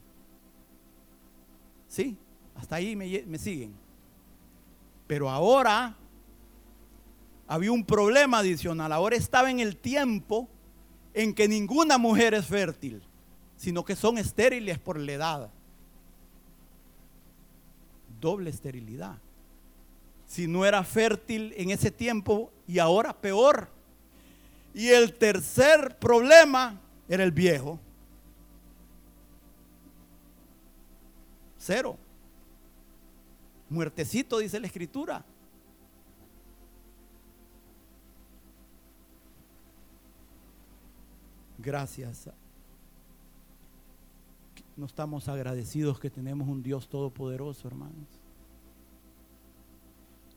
¿Sí? Hasta ahí me, me siguen. Pero ahora había un problema adicional. Ahora estaba en el tiempo en que ninguna mujer es fértil sino que son estériles por la edad. Doble esterilidad. Si no era fértil en ese tiempo y ahora peor. Y el tercer problema era el viejo. Cero. Muertecito, dice la escritura. Gracias no estamos agradecidos que tenemos un Dios todopoderoso, hermanos.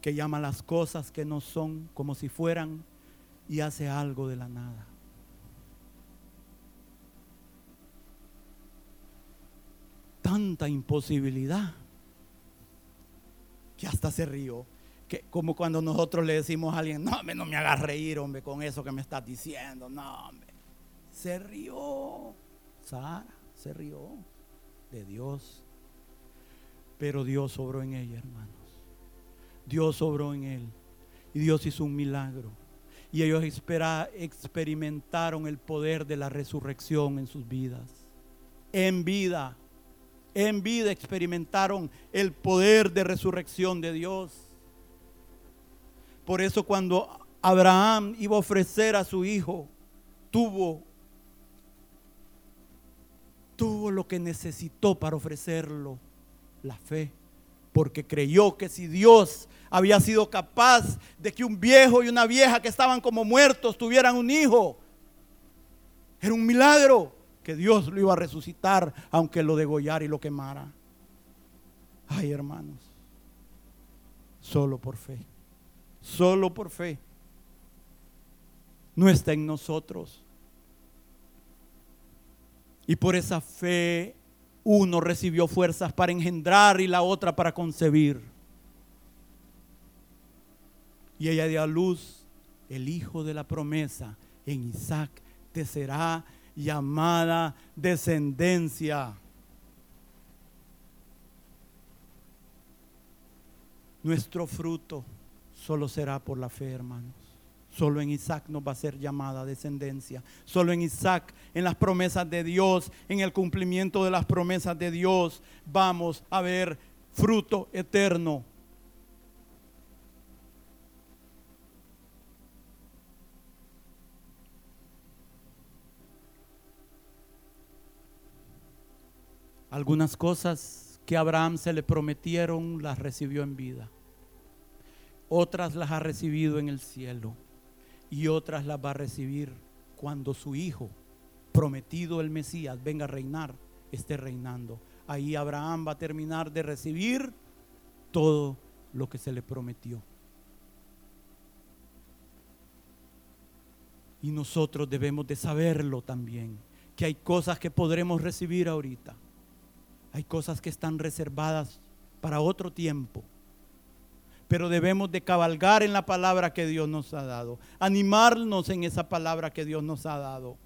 Que llama las cosas que no son como si fueran y hace algo de la nada. Tanta imposibilidad que hasta se rió. Que, como cuando nosotros le decimos a alguien, no, hombre, no me hagas reír, hombre, con eso que me estás diciendo. No, hombre. Se rió. Sara se rió de Dios. Pero Dios obró en ella, hermanos. Dios obró en él. Y Dios hizo un milagro. Y ellos experimentaron el poder de la resurrección en sus vidas. En vida. En vida experimentaron el poder de resurrección de Dios. Por eso cuando Abraham iba a ofrecer a su hijo, tuvo tuvo lo que necesitó para ofrecerlo, la fe, porque creyó que si Dios había sido capaz de que un viejo y una vieja que estaban como muertos tuvieran un hijo, era un milagro que Dios lo iba a resucitar aunque lo degollara y lo quemara. Ay, hermanos, solo por fe, solo por fe. No está en nosotros y por esa fe uno recibió fuerzas para engendrar y la otra para concebir. Y ella dio a luz el hijo de la promesa. En Isaac te será llamada descendencia. Nuestro fruto solo será por la fe, hermanos. Solo en Isaac nos va a ser llamada descendencia. Solo en Isaac, en las promesas de Dios, en el cumplimiento de las promesas de Dios, vamos a ver fruto eterno. Algunas cosas que a Abraham se le prometieron las recibió en vida. Otras las ha recibido en el cielo y otras las va a recibir cuando su hijo, prometido el Mesías, venga a reinar, esté reinando. Ahí Abraham va a terminar de recibir todo lo que se le prometió. Y nosotros debemos de saberlo también, que hay cosas que podremos recibir ahorita. Hay cosas que están reservadas para otro tiempo. Pero debemos de cabalgar en la palabra que Dios nos ha dado, animarnos en esa palabra que Dios nos ha dado.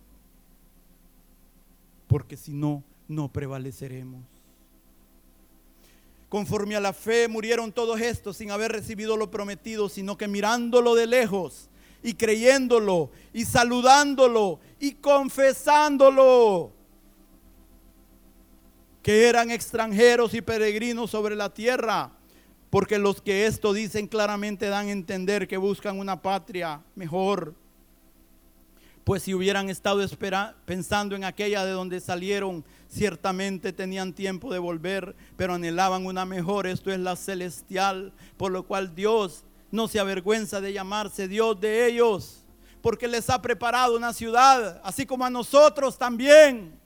Porque si no, no prevaleceremos. Conforme a la fe murieron todos estos sin haber recibido lo prometido, sino que mirándolo de lejos y creyéndolo y saludándolo y confesándolo que eran extranjeros y peregrinos sobre la tierra, porque los que esto dicen claramente dan a entender que buscan una patria mejor. Pues si hubieran estado pensando en aquella de donde salieron, ciertamente tenían tiempo de volver, pero anhelaban una mejor, esto es la celestial, por lo cual Dios no se avergüenza de llamarse Dios de ellos, porque les ha preparado una ciudad, así como a nosotros también.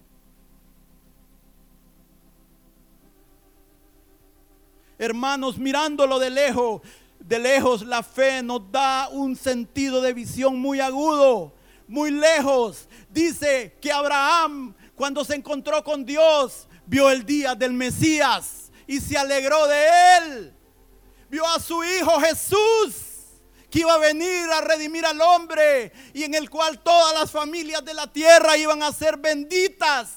Hermanos, mirándolo de lejos, de lejos la fe nos da un sentido de visión muy agudo, muy lejos. Dice que Abraham, cuando se encontró con Dios, vio el día del Mesías y se alegró de él vio a su Hijo Jesús que iba a venir a redimir al hombre y en el cual todas las familias de la tierra iban a ser benditas.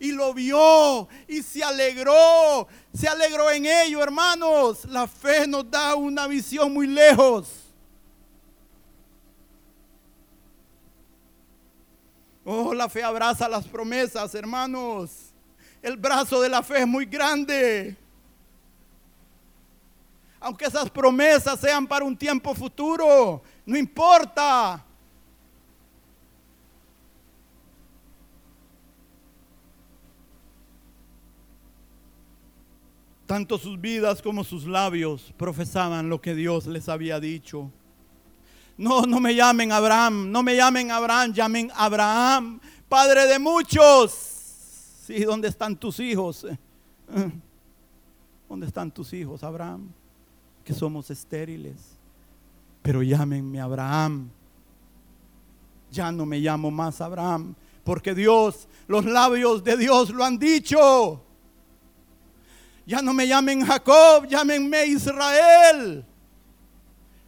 Y lo vio y se alegró, se alegró en ello, hermanos. La fe nos da una visión muy lejos. Oh, la fe abraza las promesas, hermanos. El brazo de la fe es muy grande aunque esas promesas sean para un tiempo futuro, no importa. Tanto sus vidas como sus labios profesaban lo que Dios les había dicho. No, no me llamen Abraham, no me llamen Abraham, llamen Abraham, padre de muchos. Sí, ¿dónde están tus hijos? (laughs) ¿Dónde están tus hijos, Abraham? que somos estériles. Pero llámenme Abraham. Ya no me llamo más Abraham, porque Dios, los labios de Dios lo han dicho. Ya no me llamen Jacob, llámenme Israel.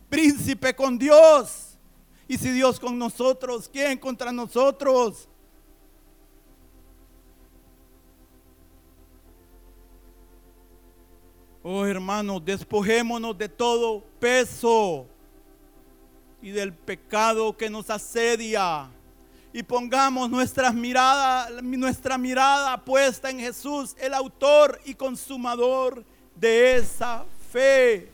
Príncipe con Dios. Y si Dios con nosotros, ¿quién contra nosotros? Oh hermanos, despojémonos de todo peso y del pecado que nos asedia. Y pongamos nuestras miradas, nuestra mirada puesta en Jesús, el autor y consumador de esa fe.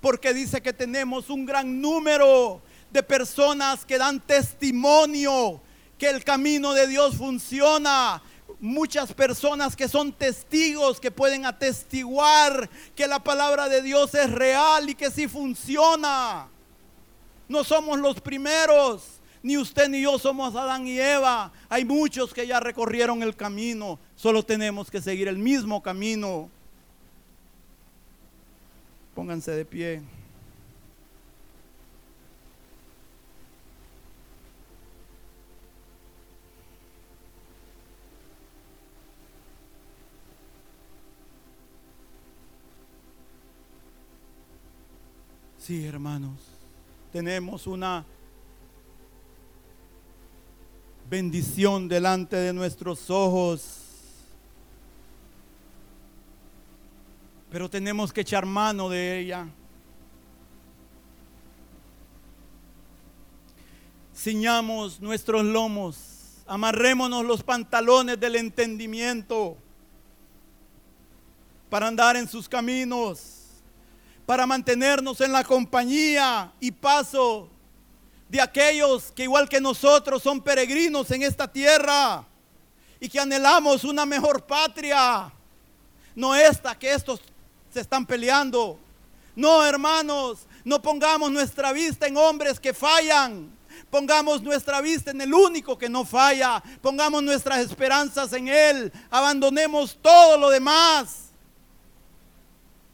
Porque dice que tenemos un gran número de personas que dan testimonio que el camino de Dios funciona, muchas personas que son testigos, que pueden atestiguar que la palabra de Dios es real y que sí funciona. No somos los primeros, ni usted ni yo somos Adán y Eva. Hay muchos que ya recorrieron el camino, solo tenemos que seguir el mismo camino. Pónganse de pie. Sí, hermanos, tenemos una bendición delante de nuestros ojos. Pero tenemos que echar mano de ella. Ciñamos nuestros lomos, amarrémonos los pantalones del entendimiento para andar en sus caminos para mantenernos en la compañía y paso de aquellos que igual que nosotros son peregrinos en esta tierra y que anhelamos una mejor patria, no esta que estos se están peleando. No, hermanos, No pongamos nuestra vista en hombres que fallan. Pongamos nuestra vista en el único que no falla. Pongamos nuestras esperanzas en Él. Abandonemos todo lo demás.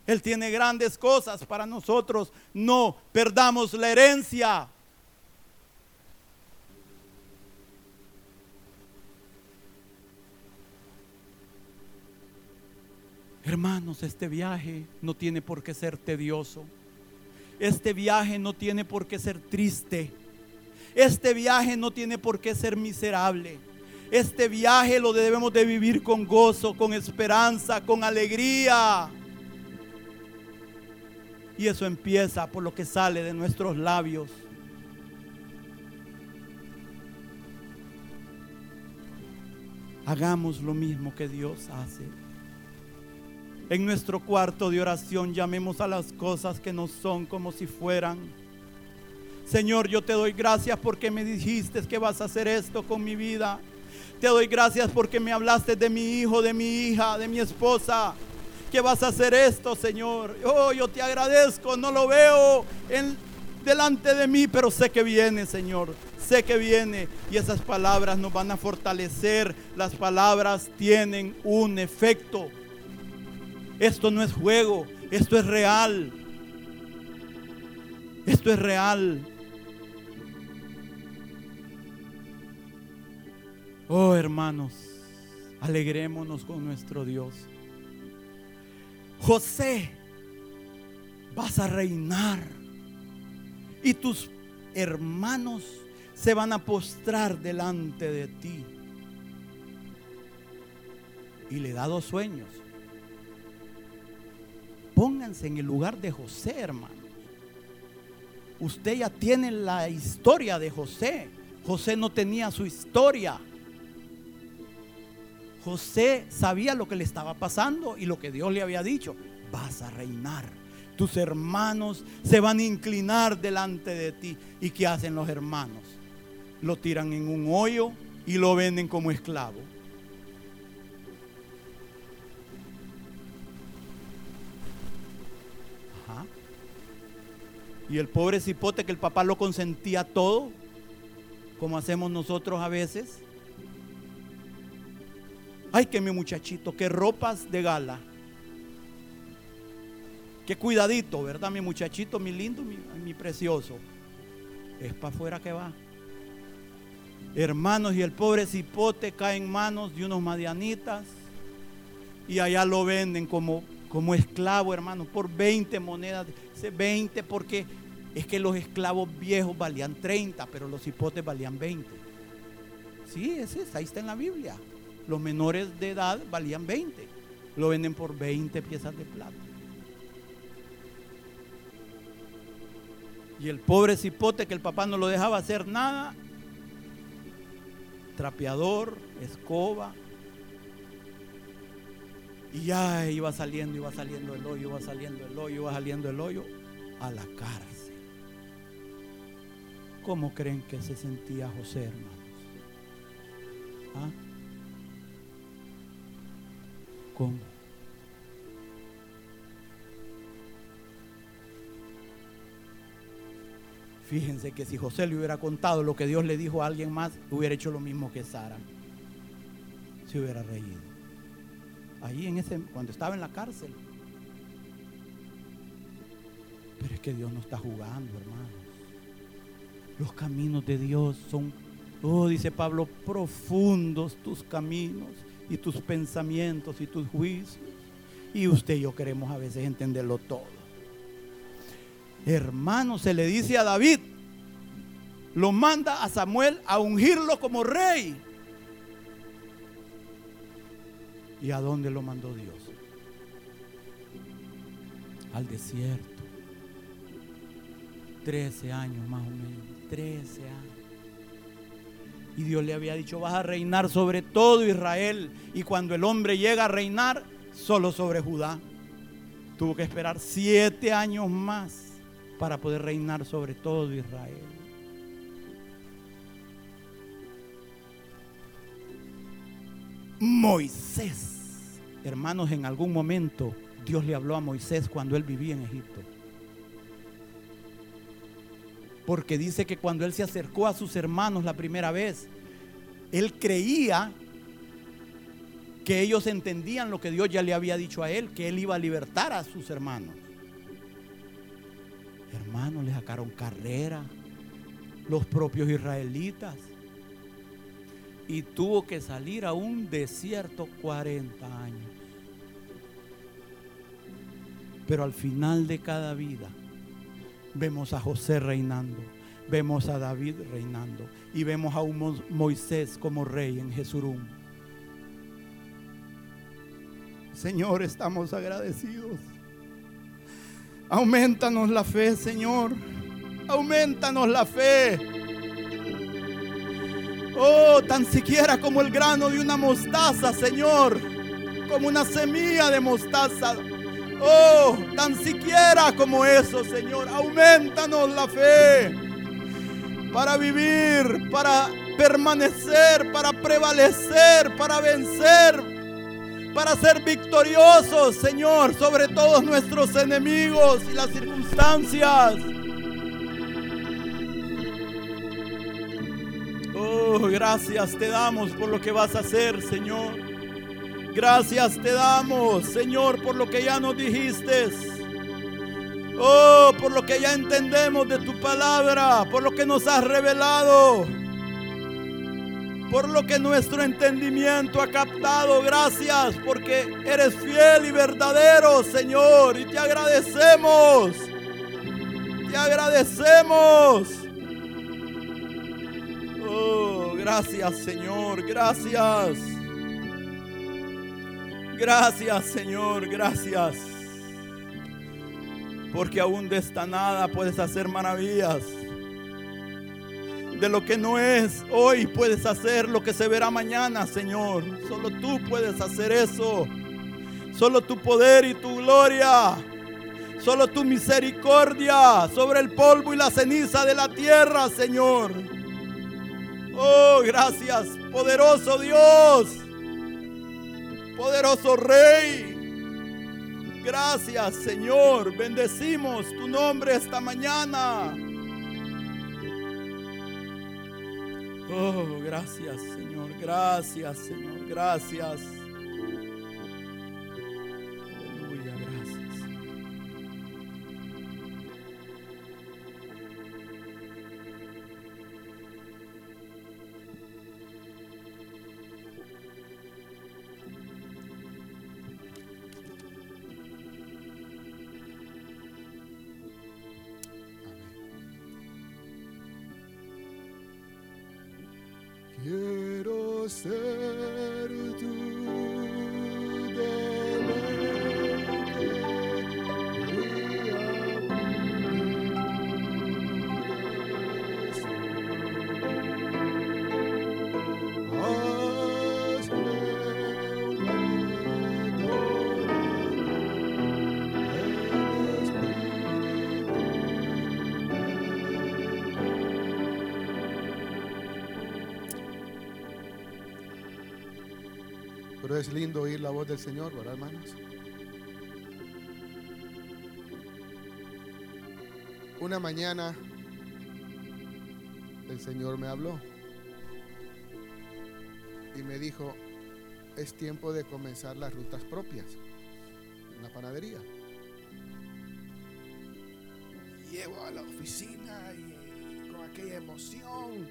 Él tiene grandes cosas para nosotros. No perdamos la herencia. Hermanos, este viaje no tiene por qué ser tedioso. Este viaje no tiene por qué ser triste. Este viaje no tiene por qué ser miserable. Este viaje lo debemos de vivir con gozo, con esperanza, con alegría. Y eso empieza por lo que sale de nuestros labios. Hagamos lo mismo que Dios hace. En nuestro cuarto de oración llamemos a las cosas que no son como si fueran. Señor, yo te doy gracias porque me dijiste que vas a hacer esto con mi vida. Te doy gracias porque me hablaste de mi hijo, de mi hija, de mi esposa. Que vas a hacer esto, Señor. Oh, yo te agradezco. No lo veo en, delante de mí, pero sé que viene, Señor. Sé que viene. Y esas palabras nos van a fortalecer. Las palabras tienen un efecto. Esto no es juego, esto es real. Esto es real. Oh hermanos, alegrémonos con nuestro Dios. José, vas a reinar y tus hermanos se van a postrar delante de ti. Y le da dos sueños. Pónganse en el lugar de José, hermanos. Usted ya tiene la historia de José. José no tenía su historia. José sabía lo que le estaba pasando y lo que Dios le había dicho. Vas a reinar. Tus hermanos se van a inclinar delante de ti. ¿Y qué hacen los hermanos? Lo tiran en un hoyo y lo venden como esclavo. Y el pobre cipote que el papá lo consentía todo, como hacemos nosotros a veces. Ay, que mi muchachito, qué ropas de gala. Qué cuidadito, ¿verdad? Mi muchachito, mi lindo, mi, mi precioso. Es para afuera que va. Hermanos, y el pobre cipote cae en manos de unos madianitas. Y allá lo venden como como esclavo, hermano, por 20 monedas, 20 porque es que los esclavos viejos valían 30, pero los hipotes valían 20. Sí, es, ahí está en la Biblia. Los menores de edad valían 20. Lo venden por 20 piezas de plata. Y el pobre cipote que el papá no lo dejaba hacer nada, trapeador, escoba, y ya iba saliendo, iba saliendo el hoyo, iba saliendo el hoyo, iba saliendo el hoyo a la cárcel. ¿Cómo creen que se sentía José, hermanos? ¿Ah? ¿Cómo? Fíjense que si José le hubiera contado lo que Dios le dijo a alguien más, hubiera hecho lo mismo que Sara. Se hubiera reído ahí en ese, cuando estaba en la cárcel. Pero es que Dios no está jugando, hermanos. Los caminos de Dios son, oh, dice Pablo, profundos tus caminos y tus pensamientos y tus juicios. Y usted y yo queremos a veces entenderlo todo. Hermano, se le dice a David, lo manda a Samuel a ungirlo como rey. ¿Y a dónde lo mandó Dios? Al desierto. Trece años más o menos. Trece años. Y Dios le había dicho, vas a reinar sobre todo Israel. Y cuando el hombre llega a reinar, solo sobre Judá. Tuvo que esperar siete años más para poder reinar sobre todo Israel. Moisés. Hermanos, en algún momento Dios le habló a Moisés cuando él vivía en Egipto. Porque dice que cuando él se acercó a sus hermanos la primera vez, él creía que ellos entendían lo que Dios ya le había dicho a él, que él iba a libertar a sus hermanos. Hermanos, le sacaron carrera los propios israelitas y tuvo que salir a un desierto 40 años. Pero al final de cada vida vemos a José reinando, vemos a David reinando y vemos a un Moisés como rey en Jesurum. Señor, estamos agradecidos. Aumentanos la fe, Señor. Aumentanos la fe. Oh, tan siquiera como el grano de una mostaza, Señor. Como una semilla de mostaza. Oh, tan siquiera como eso, Señor. Aumentanos la fe para vivir, para permanecer, para prevalecer, para vencer, para ser victoriosos, Señor, sobre todos nuestros enemigos y las circunstancias. Oh, gracias te damos por lo que vas a hacer, Señor. Gracias te damos, Señor, por lo que ya nos dijiste. Oh, por lo que ya entendemos de tu palabra, por lo que nos has revelado, por lo que nuestro entendimiento ha captado. Gracias porque eres fiel y verdadero, Señor, y te agradecemos. Te agradecemos. Oh, gracias Señor, gracias. Gracias Señor, gracias. Porque aún de esta nada puedes hacer maravillas. De lo que no es hoy puedes hacer lo que se verá mañana, Señor. Solo tú puedes hacer eso. Solo tu poder y tu gloria. Solo tu misericordia sobre el polvo y la ceniza de la tierra, Señor. Oh, gracias, poderoso Dios, poderoso Rey. Gracias, Señor. Bendecimos tu nombre esta mañana. Oh, gracias, Señor. Gracias, Señor. Gracias. Es lindo oír la voz del Señor, ¿verdad, hermanos? Una mañana el Señor me habló y me dijo, es tiempo de comenzar las rutas propias la panadería. Llego a la oficina y con aquella emoción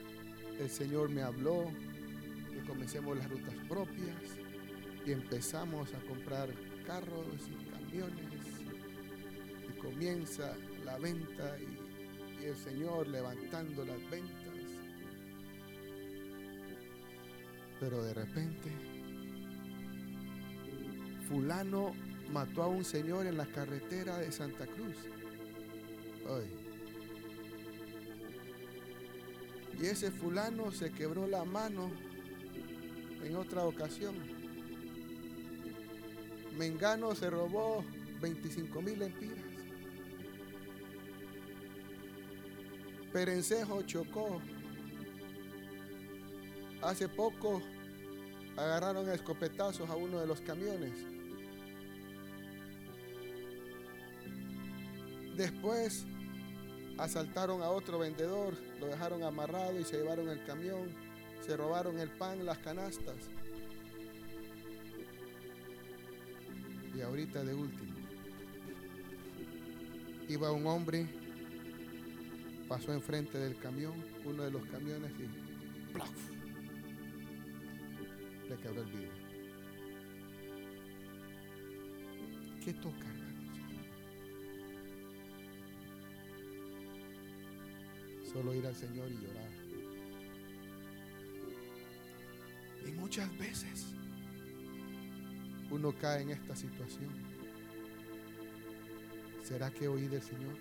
el Señor me habló que comencemos las rutas propias y empezamos a comprar carros y camiones y comienza la venta y, el Señor levantando las ventas. Pero de repente, fulano mató a un señor en la carretera de Santa Cruz. Ay. Y ese fulano se quebró la mano en otra ocasión. Mengano se robó 25 mil empiras. Perencejo chocó. Hace poco agarraron a escopetazos a uno de los camiones. Después asaltaron a otro vendedor, lo dejaron amarrado y se llevaron el camión, se robaron el pan, las canastas. Y ahorita de último, iba un hombre, pasó enfrente del camión, uno de los camiones y ¡plaf! le quebró el vidrio. ¿Qué toca, hermanos? Solo ir al Señor y llorar. Y muchas veces uno cae en esta situación. ¿Será que oí del Señor?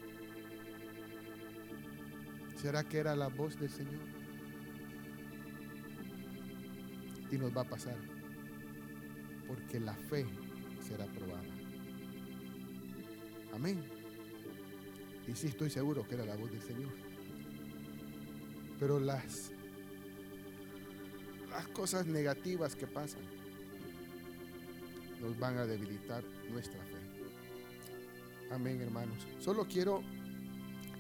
¿Será que era la voz del Señor? Y nos va a pasar. Porque la fe será probada. Amén. Y sí estoy seguro que era la voz del Señor. Pero las, las cosas negativas que pasan nos van a debilitar nuestra fe. Amén, hermanos. Solo quiero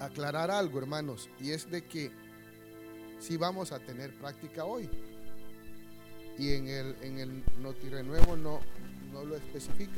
aclarar algo, hermanos, y es de que si vamos a tener práctica hoy. Y en el, en el Noti Renuevo no, no lo especifica.